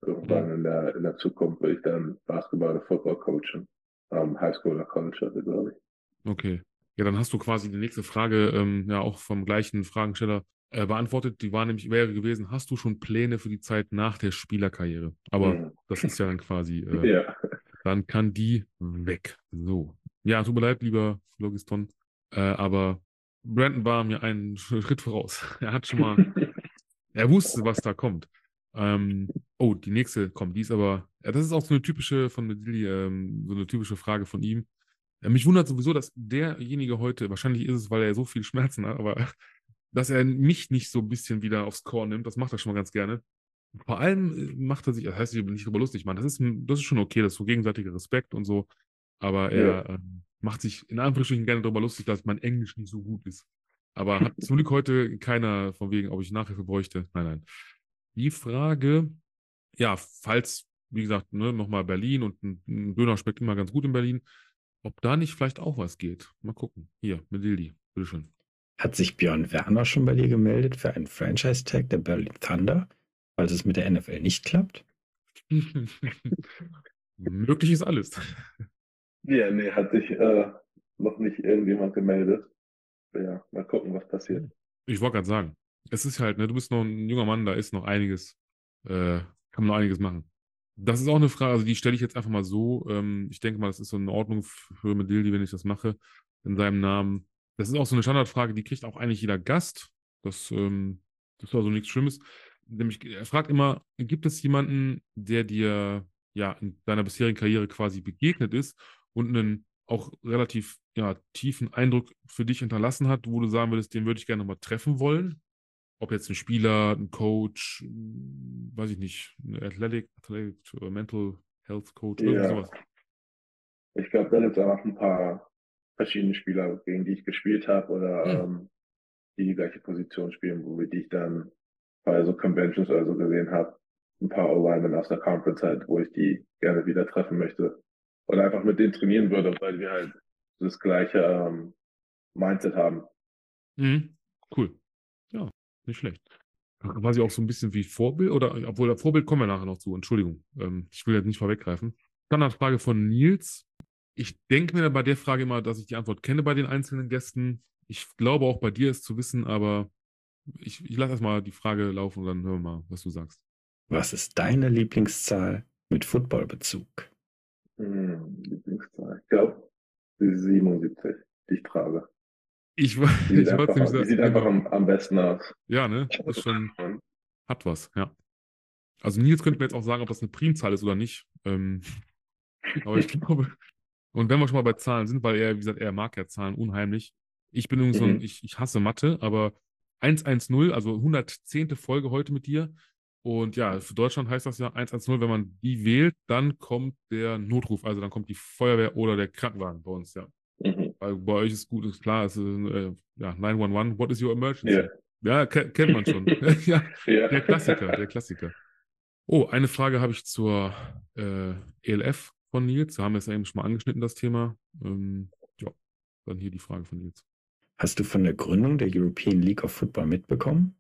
irgendwann Mhm. in der, in der Zukunft will ich dann Basketball oder Football coachen. Ähm, Highschool oder College, glaube ich. Okay. Ja, dann hast du quasi die nächste Frage ähm, ja auch vom gleichen Fragensteller äh, beantwortet. Die war nämlich, wäre gewesen, hast du schon Pläne für die Zeit nach der Spielerkarriere? Aber Mhm. das ist ja dann quasi, äh, Ja. dann kann die weg. So. Ja, tut mir leid, lieber Logiston, äh, aber Brandon war mir einen Schritt voraus. Er hat schon mal, er wusste, was da kommt. Ähm, oh, die nächste kommt, die ist aber, ja, das ist auch so eine typische von Medilli, ähm, so eine typische Frage von ihm. Ja, mich wundert sowieso, dass derjenige heute, wahrscheinlich ist es, weil er so viel Schmerzen hat, aber dass er mich nicht so ein bisschen wieder aufs Korn nimmt, das macht er schon mal ganz gerne. Vor allem äh, macht er sich, das heißt, ich will nicht drüber lustig machen, das ist, das ist schon okay, das ist so gegenseitiger Respekt und so, aber er ähm, macht sich in Anführungsstrichen gerne darüber lustig, dass mein Englisch nicht so gut ist. Aber hat zum Glück heute keiner von wegen, ob ich Nachhilfe bräuchte. Nein, nein. Die Frage, ja, falls, wie gesagt, ne, nochmal Berlin und ein, ein Döner schmeckt immer ganz gut in Berlin, ob da nicht vielleicht auch was geht. Mal gucken. Hier, mit Dildi. Bitteschön. Hat sich Björn Werner schon bei dir gemeldet für einen Franchise-Tag der Berlin Thunder, falls es mit der NFL nicht klappt? Möglich ist alles. Ja, nee, hat sich äh, noch nicht irgendjemand gemeldet. Ja, mal gucken, was passiert. Ich wollte gerade sagen, es ist halt, ne, du bist noch ein junger Mann, da ist noch einiges, äh, kann man noch einiges machen. Das ist auch eine Frage, also die stelle ich jetzt einfach mal so. Ähm, ich denke mal, das ist so in Ordnung für Medildi, wenn ich das mache, in seinem Namen. Das ist auch so eine Standardfrage, die kriegt auch eigentlich jeder Gast. Das, ähm, das ist also nichts Schlimmes. Nämlich, er fragt immer, gibt es jemanden, der dir ja in deiner bisherigen Karriere quasi begegnet ist und einen auch relativ ja, tiefen Eindruck für dich hinterlassen hat, wo du sagen würdest, den würde ich gerne mal treffen wollen? Ob jetzt ein Spieler, ein Coach, hm, weiß ich nicht, ein Athletic, Athletic oder Mental Health Coach, irgendwie Ja. sowas. Ich glaube, da gibt es noch ein paar verschiedene Spieler, gegen die ich gespielt habe oder Hm. ähm, die die gleiche Position spielen, wo die ich dann bei so Conventions oder so gesehen habe. Ein paar O-Linemen aus der Conference halt, wo ich die gerne wieder treffen möchte. Oder einfach mit denen trainieren würde, weil wir halt das gleiche ähm, Mindset haben. Mhm. Cool. Ja, nicht schlecht. Quasi auch so ein bisschen wie Vorbild, oder obwohl der Vorbild kommen wir nachher noch zu, Entschuldigung. Ähm, ich will jetzt nicht vorweggreifen. Standardfrage von Nils. Ich denke mir bei der Frage immer, dass ich die Antwort kenne bei den einzelnen Gästen. Ich glaube auch bei dir ist zu wissen, aber ich, ich lasse erstmal die Frage laufen und dann hören wir mal, was du sagst. Was ist deine Lieblingszahl mit Footballbezug? Hm, Lieblingszahl. Ich glaube, die 77, die ich trage. Ich, Die ich sieht wollte einfach, nämlich sagen, sieht einfach genau. am, am besten aus. Ja, ne? Das ist schon, hat was, ja. Also Nils könnte mir jetzt auch sagen, ob das eine Primzahl ist oder nicht. Ähm, aber ich glaube, und wenn wir schon mal bei Zahlen sind, weil er, wie gesagt, er mag ja Zahlen unheimlich. Ich bin irgendwie so ein, Mhm. ich, ich hasse Mathe, aber 110, also 110. Folge heute mit dir. Und ja, für Deutschland heißt das ja 110, wenn man die wählt, dann kommt der Notruf, also dann kommt die Feuerwehr oder der Krankenwagen bei uns, ja. Mhm. Weil bei euch ist gut, ist klar, es ist äh, ja 911, what is your emergency? Ja. Ja, ke kennt man schon. ja, Ja. der Klassiker, der Klassiker. Oh, eine Frage habe ich zur äh, ELF von Nils. Da haben wir es ja eben schon mal angeschnitten, das Thema. Ähm, ja, dann hier die Frage von Nils. Hast du von der Gründung der European League of Football mitbekommen?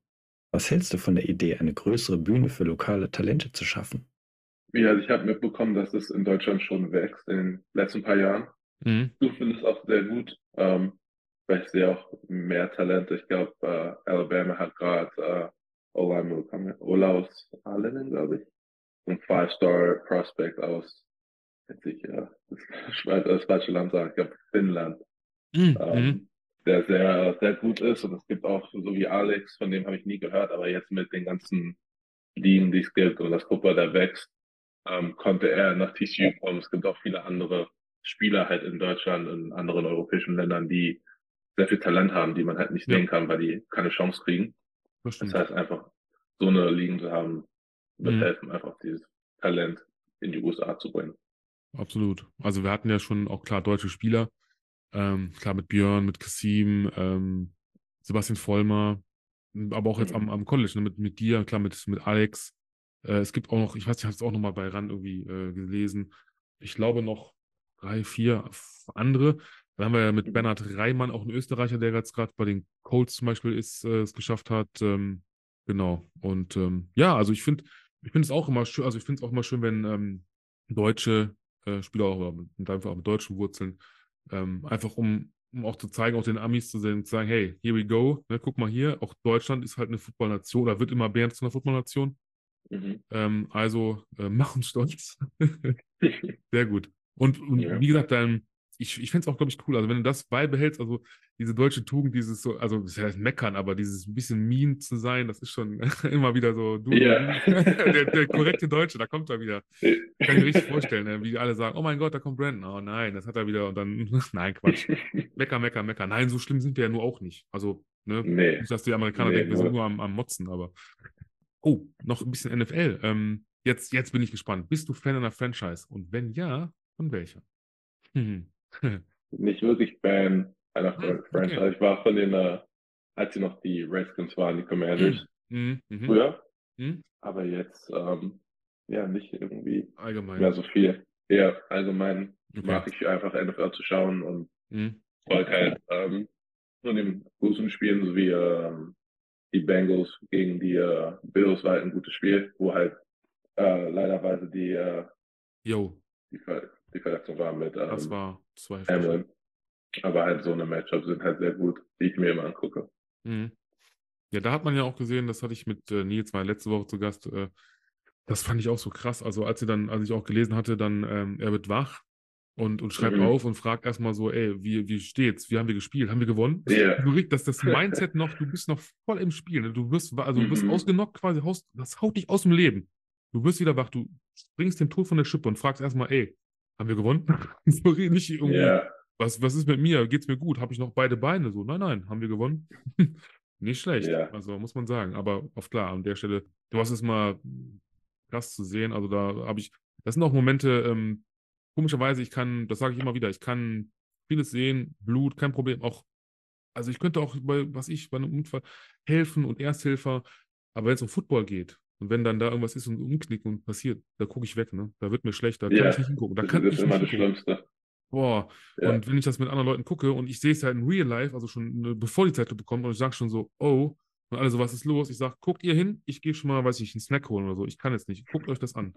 Was hältst du von der Idee, eine größere Bühne für lokale Talente zu schaffen? Ja, also ich habe mitbekommen, dass es in Deutschland schon wächst in den letzten paar Jahren. Mhm. Du findest es auch sehr gut, ähm, weil ich sehe auch mehr Talente. Ich glaube, äh, Alabama hat gerade äh, Olaus Allen, glaube ich. Ein Five-Star Prospect aus, ich, äh, das, das falsche Land sagen, ich glaube Finnland. Mhm. ähm, der sehr, sehr gut ist. Und es gibt auch, so wie Alex, von dem habe ich nie gehört, aber jetzt mit den ganzen Ligen, die es gibt und das Football, der wächst, ähm, konnte er nach TCU kommen. Es gibt auch viele andere Spieler halt in Deutschland und anderen europäischen Ländern, die sehr viel Talent haben, die man halt nicht Ja. sehen kann, weil die keine Chance kriegen. Das Das heißt einfach, so eine Ligen zu haben, wird Mhm. helfen, einfach dieses Talent in die USA zu bringen. Absolut. Also wir hatten ja schon auch klar deutsche Spieler. Ähm, klar mit Björn, mit Kassim, ähm, Sebastian Vollmer, aber auch jetzt am, am College, ne, mit, mit dir, klar mit, mit Alex. Äh, es gibt auch noch, ich weiß, ich habe es auch noch mal bei RAN irgendwie äh, gelesen. Ich glaube noch drei, vier andere. Dann haben wir ja mit Bernhard Reimann auch einen Österreicher, der jetzt gerade bei den Colts zum Beispiel ist, äh, es geschafft hat. Ähm, genau. Und ähm, ja, also ich finde, ich finde es auch immer schön, also ich finde es auch immer schön, wenn ähm, deutsche äh, Spieler auch, mit, einfach auch mit deutschen Wurzeln, ähm, einfach um, um auch zu zeigen, auch den Amis zu sehen, zu sagen, hey, here we go, ne, guck mal hier, auch Deutschland ist halt eine Footballnation oder wird immer mehr zu einer Footballnation. Mhm. Ähm, also äh, mach uns stolz. Sehr gut. Und, und ja. wie gesagt, dann, ich, ich fände es auch, glaube ich, cool. Also, wenn du das beibehältst, also diese deutsche Tugend, dieses so, also das heißt meckern, aber dieses ein bisschen mean zu sein, das ist schon immer wieder so, du, ja. der, der, korrekte Deutsche, da kommt er wieder. Kann ich mir richtig vorstellen, ne? wie alle sagen, oh mein Gott, da kommt Brandon. Oh nein, das hat er wieder. Und dann, nein, Quatsch. Mecker, mecker, mecker. Nein, so schlimm sind wir ja nur auch nicht. Also, ne, nee. nicht, dass die Amerikaner nee, denken, wir sind nur am, am Motzen, aber. Oh, noch ein bisschen NFL. Ähm, jetzt, jetzt bin ich gespannt. Bist du Fan einer Franchise? Und wenn ja, von welcher? Hm. Nicht wirklich Fan einer ah, Franchise. Okay. Ich war von den, äh, als sie noch die Redskins waren, die Commanders. Mhm. Mhm. Früher. Mhm. Aber jetzt, ähm, ja, nicht irgendwie allgemein. mehr so viel. Eher allgemein okay. mag ich einfach NFL zu schauen und mhm. folge halt ähm, von den großen Spielen sowie ähm, die Bengals gegen die äh, Bills war halt ein gutes Spiel, wo halt äh, leiderweise die, äh, die, die Verletzung war mit ähm, das war zwei. Aber halt so eine Matchup sind halt sehr gut, die ich mir immer angucke. Mhm. Ja, da hat man ja auch gesehen, das hatte ich mit äh, Nils mal letzte Woche zu Gast. Äh, das fand ich auch so krass. Also als sie dann, als ich auch gelesen hatte, dann ähm, er wird wach und, und schreibt mhm. auf und fragt erstmal so, ey, wie, wie steht's? Wie haben wir gespielt? Haben wir gewonnen? Yeah. Du das, das Mindset noch, du bist noch voll im Spiel. Ne? Du wirst, also du bist mhm. ausgenockt quasi, das haut dich aus dem Leben. Du wirst wieder wach, du springst den Tod von der Schippe und fragst erstmal, ey, haben wir gewonnen? nicht irgendwie, yeah. was, was ist mit mir? Geht's mir gut? Habe ich noch beide Beine? So, nein, nein, haben wir gewonnen? nicht schlecht. Yeah. Also muss man sagen. Aber auf klar, an der Stelle, du hast es mal krass zu sehen. Also da habe ich, das sind auch Momente, ähm, komischerweise, ich kann, das sage ich immer wieder, ich kann vieles sehen, Blut, kein Problem, auch, also ich könnte auch bei, was ich, bei einem Unfall helfen und Ersthilfer, aber wenn es um Football geht und wenn dann da irgendwas ist und umknicken und passiert, da gucke ich weg, ne? Da wird mir schlecht, da kann ja, ich nicht hingucken. Da das kann ist ich immer das Schlimmste. Boah, ja. und wenn ich das mit anderen Leuten gucke und ich sehe es halt in Real Life, also schon ne, bevor die Zeit bekommt und ich sage schon so, oh, und alle so, was ist los? Ich sage, guckt ihr hin, ich gehe schon mal, weiß ich, einen Snack holen oder so. Ich kann jetzt nicht. Guckt euch das an.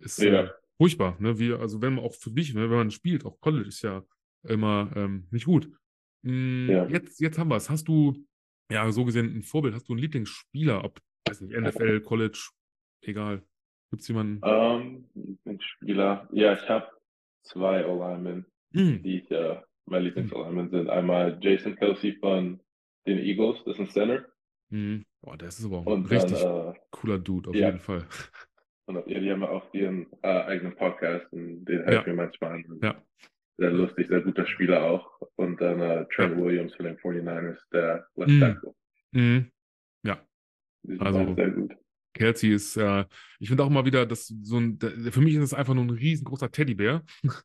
Ist, ja. Äh, furchtbar. Ne? Wie, also wenn man auch für dich, ne, wenn man spielt, auch College ist ja immer ähm, nicht gut. Hm, ja. Jetzt, jetzt haben wir es. Hast du, ja, so gesehen ein Vorbild, hast du einen Lieblingsspieler, ob, weiß nicht, NFL, College, egal. Gibt es jemanden? Um, ähm, Lieblingsspieler, ja, ich habe zwei O-Linemen, mm. die ich, äh, meine Lieblings-O-Linemen sind. Einmal Jason Kelsey von den Eagles, das ist ein Center. Mm. Boah, der ist aber auch ein richtig dann, äh, cooler Dude, auf ja. jeden Fall. Und ja, die haben auch ihren äh, eigenen Podcast und den höre ich mir manchmal an. Ja. Sehr lustig, sehr guter Spieler auch. Und dann äh, Trent ja. Williams von den 49ers, der Left Tackle. Mhm. Ja. Also, sehr gut. Kelsey ist, äh, ich finde auch immer wieder, dass so ein, für mich ist es einfach nur ein riesengroßer Teddybär.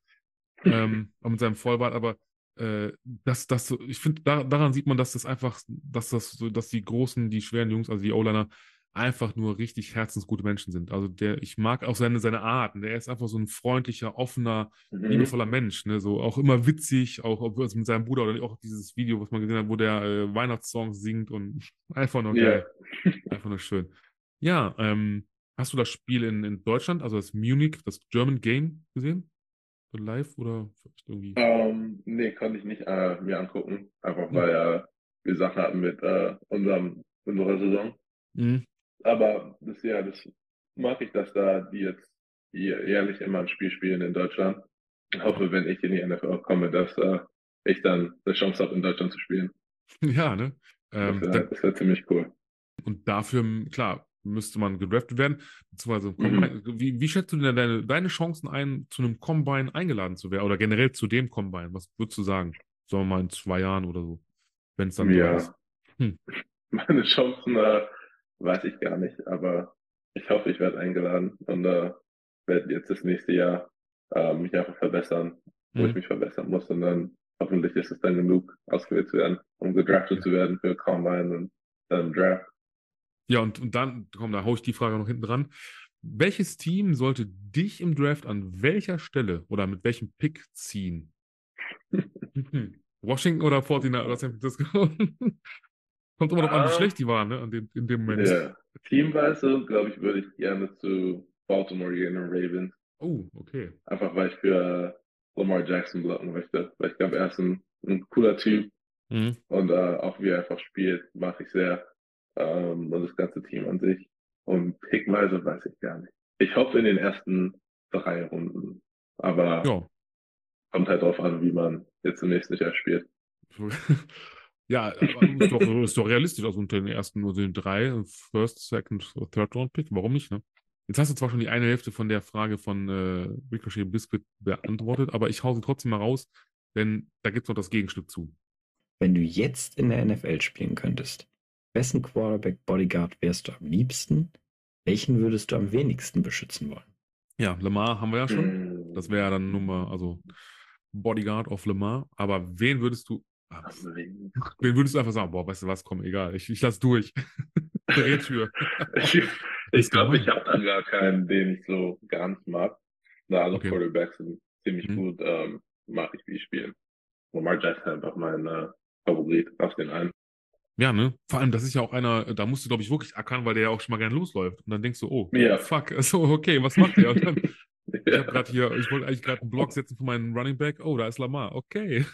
ähm, mit seinem Vollbart, aber äh, das, das, ich finde, da, daran sieht man, dass das einfach, dass das so, dass die großen, die schweren Jungs, also die O-Liner, einfach nur richtig herzensgute Menschen sind. Also der, ich mag auch seine, seine Art. Der ist einfach so ein freundlicher, offener, mhm. liebevoller Mensch. Ne? So auch immer witzig, auch ob mit seinem Bruder oder auch dieses Video, was man gesehen hat, wo der äh, Weihnachtssongs singt und einfach nur geil. Yeah. Einfach nur schön. Ja, ähm, hast du das Spiel in, in Deutschland, also das Munich, das German Game gesehen? live oder irgendwie? Um, ähm, nee, konnte ich nicht äh, mir angucken. Einfach weil äh, wir Sachen hatten mit äh, unserem, unserer Saison. Mhm. Aber das ja, das mag ich, dass da die jetzt jährlich immer ein Spiel spielen in Deutschland. Ich hoffe, wenn ich in die NFL komme, dass äh, ich dann eine Chance habe, in Deutschland zu spielen. Ja, ne? Ähm, das wäre wär ziemlich cool. Und dafür, klar, müsste man gedraftet werden. Beziehungsweise, mhm. wie, wie schätzt du denn deine, deine Chancen ein, zu einem Combine eingeladen zu werden? Oder generell zu dem Combine? Was würdest du sagen? Sagen wir mal in zwei Jahren oder so, wenn es dann ja. ist. Hm. Meine Chancen äh, Weiß ich gar nicht, aber ich hoffe, ich werde eingeladen und äh, werde jetzt das nächste Jahr äh, mich einfach verbessern, wo mhm. ich mich verbessern muss und dann hoffentlich ist es dann genug, ausgewählt zu werden, um gedraftet zu werden für Combine und dann Draft. Ja, und, und dann, komm, da haue ich die Frage noch hinten dran. welches Team sollte dich im Draft an welcher Stelle oder mit welchem Pick ziehen? Washington oder 49 oder San Francisco? Kommt immer noch an, wie Ah. schlecht die waren, ne? An dem, in dem Moment. Ja. Teamweise, glaube ich, würde ich gerne zu Baltimore gehen und Ravens. Oh, okay. Einfach weil ich für Lamar Jackson blocken möchte. Weil ich glaube, er ist ein, ein cooler Typ Mhm. und äh, auch wie er einfach spielt, mag ich sehr. Ähm, und das ganze Team an sich. Und pickweise weiß ich gar nicht. Ich hoffe in den ersten drei Runden. Aber Ja. kommt halt drauf an, wie man jetzt im nächsten Jahr spielt. ja, aber ist doch, ist doch realistisch. Also unter den ersten nur den drei, First, Second, Third Round Pick. Warum nicht, ne? Jetzt hast du zwar schon die eine Hälfte von der Frage von äh, Ricochet Biscuit beantwortet, aber ich hau sie trotzdem mal raus, denn da gibt es noch das Gegenstück zu. Wenn du jetzt in der NFL spielen könntest, wessen Quarterback Bodyguard wärst du am liebsten? Welchen würdest du am wenigsten beschützen wollen? Ja, Lamar haben wir ja schon. Mm, Das wäre ja dann Nummer, also Bodyguard of Lamar. Aber wen würdest du, wen würdest du einfach sagen, boah, weißt du was, komm, egal, ich, ich lass durch. Drehtür. ich ich glaube, ich habe da gar keinen, den ich so ganz mag. Na, alle Okay. Quarterbacks sind ziemlich Mhm. gut, ähm, mag ich, wie spielen. Lamar Jackson einfach mein äh, Favorit auf den einen. Ja, ne? Vor allem, das ist ja auch einer, da musst du, glaube ich, wirklich ackern, weil der ja auch schon mal gern losläuft. Und dann denkst du, oh, Ja. fuck, so, okay, was macht der? Und dann, ich Ja. habe gerade hier, ich wollte eigentlich gerade einen Block setzen für meinen Running Back. Oh, da ist Lamar, okay.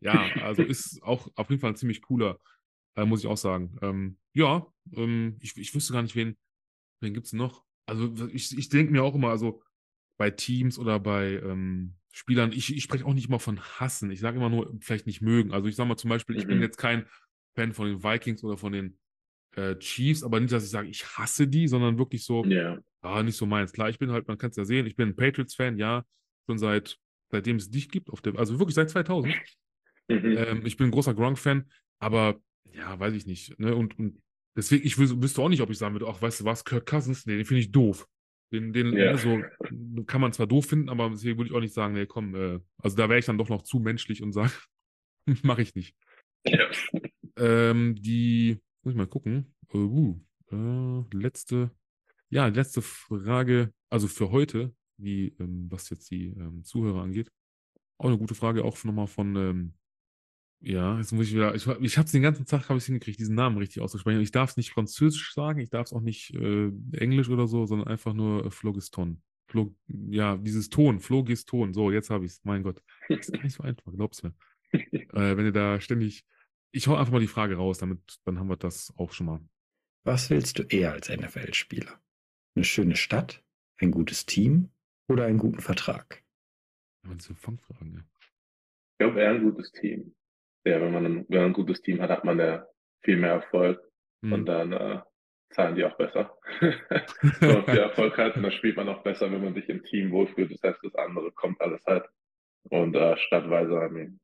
Ja, also ist auch auf jeden Fall ein ziemlich cooler, äh, muss ich auch sagen. Ähm, ja, ähm, ich, ich wüsste gar nicht, wen, wen gibt es noch? Also ich, ich denke mir auch immer, also bei Teams oder bei ähm, Spielern, ich, ich spreche auch nicht immer von hassen. Ich sage immer nur, vielleicht nicht mögen. Also ich sage mal zum Beispiel, ich bin Mhm. jetzt kein Fan von den Vikings oder von den äh, Chiefs, aber nicht, dass ich sage, ich hasse die, sondern wirklich so, ja. ah, nicht so meins. Klar, ich bin halt, man kann es ja sehen, ich bin ein Patriots-Fan, ja, schon seit, seitdem es dich gibt, auf der, also wirklich seit 2000. Mhm. Ähm, ich bin ein großer Gronk-Fan, aber ja, weiß ich nicht. Ne? Und, und deswegen, ich wüs- wüsste auch nicht, ob ich sagen würde, ach, weißt du was, Kirk Cousins, nee, den finde ich doof. Den, den Ja. ne, so, kann man zwar doof finden, aber deswegen würde ich auch nicht sagen, nee, komm, äh, also da wäre ich dann doch noch zu menschlich und sage, mache ich nicht. ja. Ähm, die, muss ich mal gucken. Äh, uh, äh, letzte, ja, letzte Frage, also für heute, die, ähm, was jetzt die ähm, Zuhörer angeht. Auch eine gute Frage, auch nochmal von, ähm, ja, jetzt muss ich wieder, ich, ich habe es den ganzen Tag, habe ich hingekriegt, diesen Namen richtig auszusprechen. Ich darf es nicht französisch sagen, ich darf es auch nicht äh, englisch oder so, sondern einfach nur äh, Phlogiston. Phlo, ja, dieses Ton, Phlogiston. So, jetzt habe ich es, mein Gott. Das ist gar nicht so einfach, glaub's mir. Äh, wenn ihr da ständig, ich hau einfach mal die Frage raus, damit, dann haben wir das auch schon mal. Was willst du eher als NFL-Spieler? Eine schöne Stadt, ein gutes Team oder einen guten Vertrag? Ja, diese Fangfragen, ja. Ich glaube, eher ein gutes Team. Ja, wenn man, ein, wenn man ein gutes Team hat, hat man ja viel mehr Erfolg Hm. und dann äh, zahlen die auch besser. wenn man viel Erfolg hat, dann spielt man auch besser, wenn man sich im Team wohlfühlt. Das heißt, das andere kommt alles halt. Und äh, stadtweise, I mean,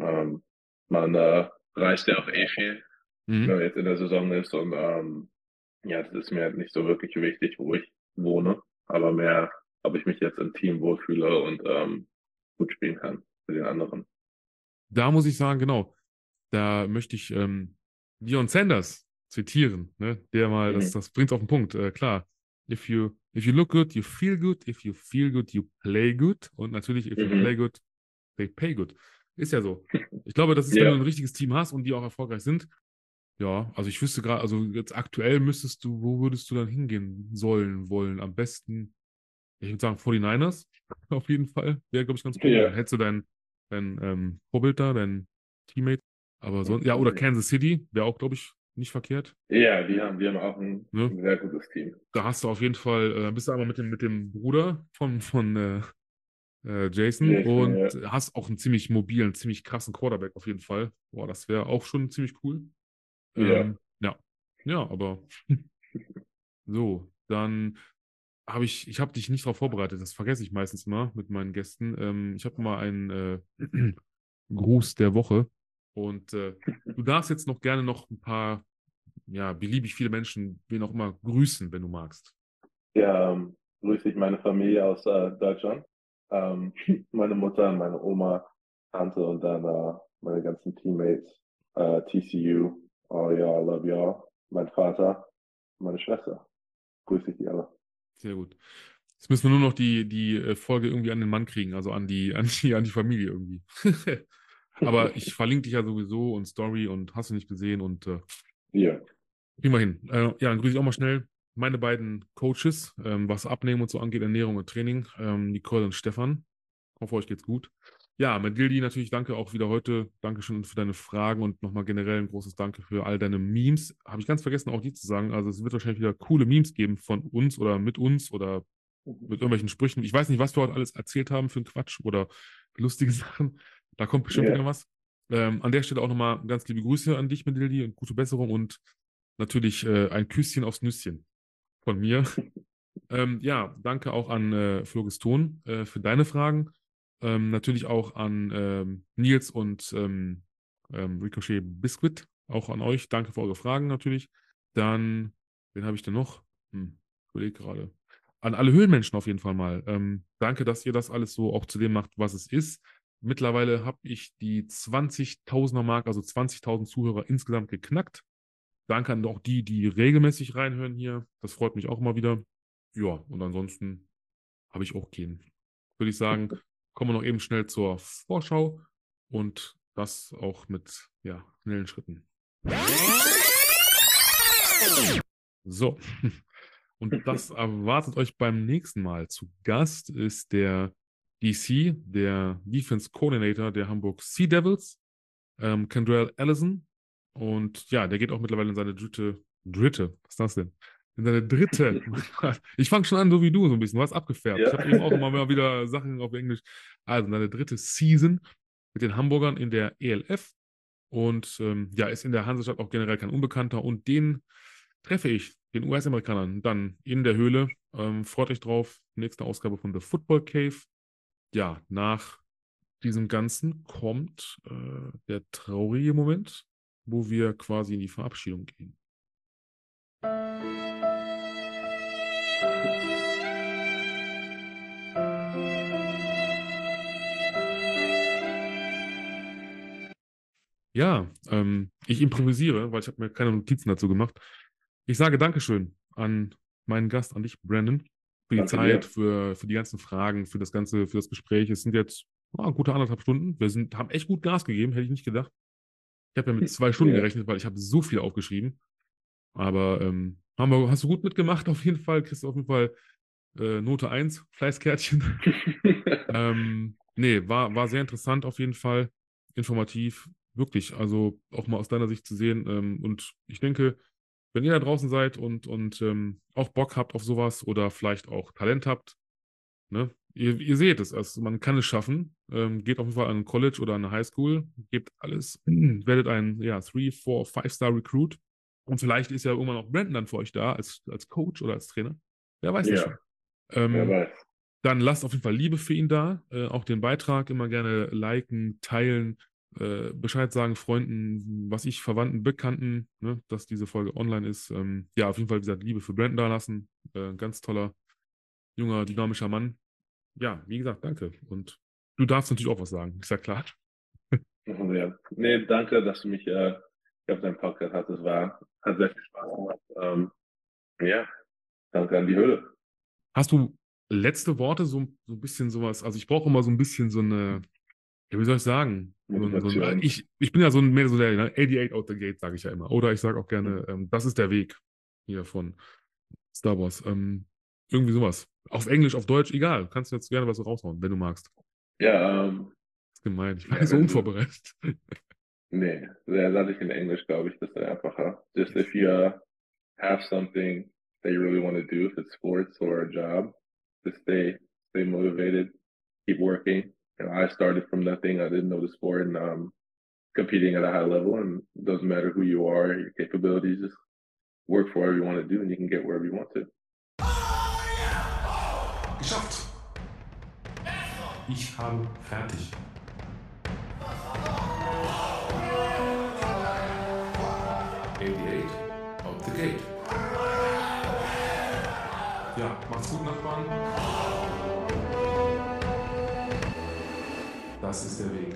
ähm, man äh, reist ja auch eh viel, wenn Mhm. man jetzt in der Saison ist. Und ähm, ja, das ist mir halt nicht so wirklich wichtig, wo ich wohne, aber mehr, ob ich mich jetzt im Team wohlfühle und ähm, gut spielen kann für den anderen. Da muss ich sagen, genau, da möchte ich ähm, Dion Sanders zitieren, ne? Der mal, das, Mhm. das bringt auf den Punkt, äh, klar. If you, if you look good, you feel good. If you feel good, you play good. Und natürlich, if you Mhm. play good, they pay good. Ist ja so. Ich glaube, das ist, wenn Ja. du ein richtiges Team hast und die auch erfolgreich sind. Ja, also ich wüsste gerade, also jetzt aktuell müsstest du, wo würdest du dann hingehen sollen, wollen? Am besten, ich würde sagen 49ers, auf jeden Fall. Wäre, glaube ich, ganz cool. Ja. Hättest du dein, dein ähm, Vorbild da, dein Teammate. Aber sonst, ja, oder Kansas City, wäre auch, glaube ich, nicht verkehrt. Ja, die haben, die haben auch ein Ne? sehr gutes Team. Da hast du auf jeden Fall, äh, bist du einmal mit dem, mit dem Bruder von, von äh, äh, Jason, Jason, und hast auch einen ziemlich mobilen, ziemlich krassen Quarterback auf jeden Fall. Boah, das wäre auch schon ziemlich cool. Ja. Ähm, ja. Ja, aber so, dann habe ich, ich habe dich nicht darauf vorbereitet, das vergesse ich meistens immer mit meinen Gästen. Ähm, ich habe mal einen äh, Gruß der Woche und äh, du darfst jetzt noch gerne noch ein paar, ja, beliebig viele Menschen, wen auch immer, grüßen, wenn du magst. Ja, ähm, grüße ich meine Familie aus äh, Deutschland. Ähm, meine Mutter, meine Oma, Tante und dann äh, meine ganzen Teammates. Äh, TCU, oh ja, I love y'all. Mein Vater, meine Schwester. Grüße ich die alle. Sehr gut. Jetzt müssen wir nur noch die, die äh, Folge irgendwie an den Mann kriegen, also an die, an die, an die Familie irgendwie. Aber ich verlinke dich ja sowieso und Story und hast du nicht gesehen und äh, Ja. kriegen wir hin. Äh, ja, dann grüße ich auch mal schnell meine beiden Coaches, ähm, was Abnehmen und so angeht, Ernährung und Training, ähm, Nicole und Stefan. Hoffe, euch geht's gut. Ja, mit Gildi natürlich danke auch wieder heute. Dankeschön für deine Fragen und nochmal generell ein großes Danke für all deine Memes. Habe ich ganz vergessen, auch die zu sagen. Also es wird wahrscheinlich wieder coole Memes geben von uns oder mit uns oder mit irgendwelchen Sprüchen. Ich weiß nicht, was wir heute alles erzählt haben für einen Quatsch oder lustige Sachen. Da kommt bestimmt wieder was. Ähm, an der Stelle auch nochmal ganz liebe Grüße an dich, Medildi, und gute Besserung und natürlich äh, ein Küsschen aufs Nüsschen von mir. ähm, ja, danke auch an äh, Phlogiston äh, für deine Fragen. Ähm, natürlich auch an ähm, Nils und ähm, ähm, Ricochet Biscuit, auch an euch. Danke für eure Fragen natürlich. Dann, wen habe ich denn noch? Hm, überlege gerade. An alle Höhlenmenschen auf jeden Fall mal. Ähm, danke, dass ihr das alles so auch zu dem macht, was es ist. Mittlerweile habe ich die 20.000er Mark, also 20.000 Zuhörer insgesamt geknackt. Danke an auch die, die regelmäßig reinhören hier. Das freut mich auch mal wieder. Ja, und ansonsten habe ich auch keinen. Würde ich sagen, kommen wir noch eben schnell zur Vorschau und das auch mit ja, schnellen Schritten. So. Und das erwartet euch beim nächsten Mal. Zu Gast ist der DC, der Defense Coordinator der Hamburg Sea Devils, ähm, Kendrell Allison. Und ja, der geht auch mittlerweile in seine dritte, dritte, was ist das denn? In seine dritte. ich fange schon an, so wie du, so ein bisschen. Du hast abgefärbt. Ja. Ich habe eben auch immer mal wieder Sachen auf Englisch. Also seine dritte Season mit den Hamburgern in der ELF. Und ähm, ja, ist in der Hansestadt auch generell kein Unbekannter. Und den treffe ich, den US-Amerikanern, dann in der Höhle. Ähm, freut euch drauf. Nächste Ausgabe von The Football Cave. Ja, nach diesem Ganzen kommt äh, der traurige Moment, wo wir quasi in die Verabschiedung gehen. Ja, ähm, ich improvisiere, weil ich habe mir keine Notizen dazu gemacht. Ich sage Dankeschön an meinen Gast, an dich, Brandon, für die Danke Zeit, dir. für, für die ganzen Fragen, für das ganze, für das Gespräch. Es sind jetzt ah, gute anderthalb Stunden. Wir sind, haben echt gut Gas gegeben, hätte ich nicht gedacht. Ich habe ja mit zwei Stunden gerechnet, weil ich habe so viel aufgeschrieben. Aber ähm, haben wir, hast du gut mitgemacht auf jeden Fall. Kriegst du auf jeden Fall äh, Note 1, Fleißkärtchen. Ähm, nee, war, war sehr interessant auf jeden Fall, informativ, wirklich, also auch mal aus deiner Sicht zu sehen. Ähm, und ich denke, wenn ihr da draußen seid und, und ähm, auch Bock habt auf sowas oder vielleicht auch Talent habt, ne, ihr, ihr seht es, also man kann es schaffen. Ähm, geht auf jeden Fall an ein College oder an eine Highschool, gebt alles, werdet ein ja, 3, 4, 5-Star Recruit. Und vielleicht ist ja irgendwann auch Brandon dann für euch da als, als Coach oder als Trainer. Wer weiß das Ja. schon. Ähm, Wer weiß. dann lasst auf jeden Fall Liebe für ihn da. Äh, auch den Beitrag immer gerne liken, teilen, äh, Bescheid sagen, Freunden, was ich, Verwandten, Bekannten, ne, dass diese Folge online ist. Ähm, ja, auf jeden Fall, wie gesagt, Liebe für Brandon da lassen. Äh, ganz toller, junger, dynamischer Mann. Ja, wie gesagt, danke. Und du darfst natürlich auch was sagen, ist ja klar. Ja. Nee, danke, dass du mich äh, auf deinem Podcast hattest. War, hat sehr viel Spaß gemacht. Ähm, ja, danke an die Höhle. Hast du letzte Worte, so, so ein bisschen sowas? Also ich brauche immer so ein bisschen so eine, ja, wie soll ich sagen? So, ein- ich, ich bin ja so ein, mehr so der ne, 88 out the gate, sage ich ja immer. Oder ich sage auch gerne, ähm, das ist der Weg hier von Star Wars. Ähm, irgendwie sowas. Auf Englisch, auf Deutsch, egal. Kannst du jetzt gerne was raushauen, wenn du magst. Ja, ähm, ist gemein. Ich war Ja, so unvorbereitet. nee, sehr sage ich in Englisch, glaube ich, das ist einfacher. Just if you uh, have something that you really want to do, if it's sports or a job, just stay, stay motivated, keep working. And I started from nothing. I didn't know the sport and um, competing at a high level. And it doesn't matter who you are, your capabilities, just work for whatever you want to do and you can get wherever you want to. Geschafft. Ich habe fertig. Out the gate. Ja, gut, Nachbarn. Das ist der Weg.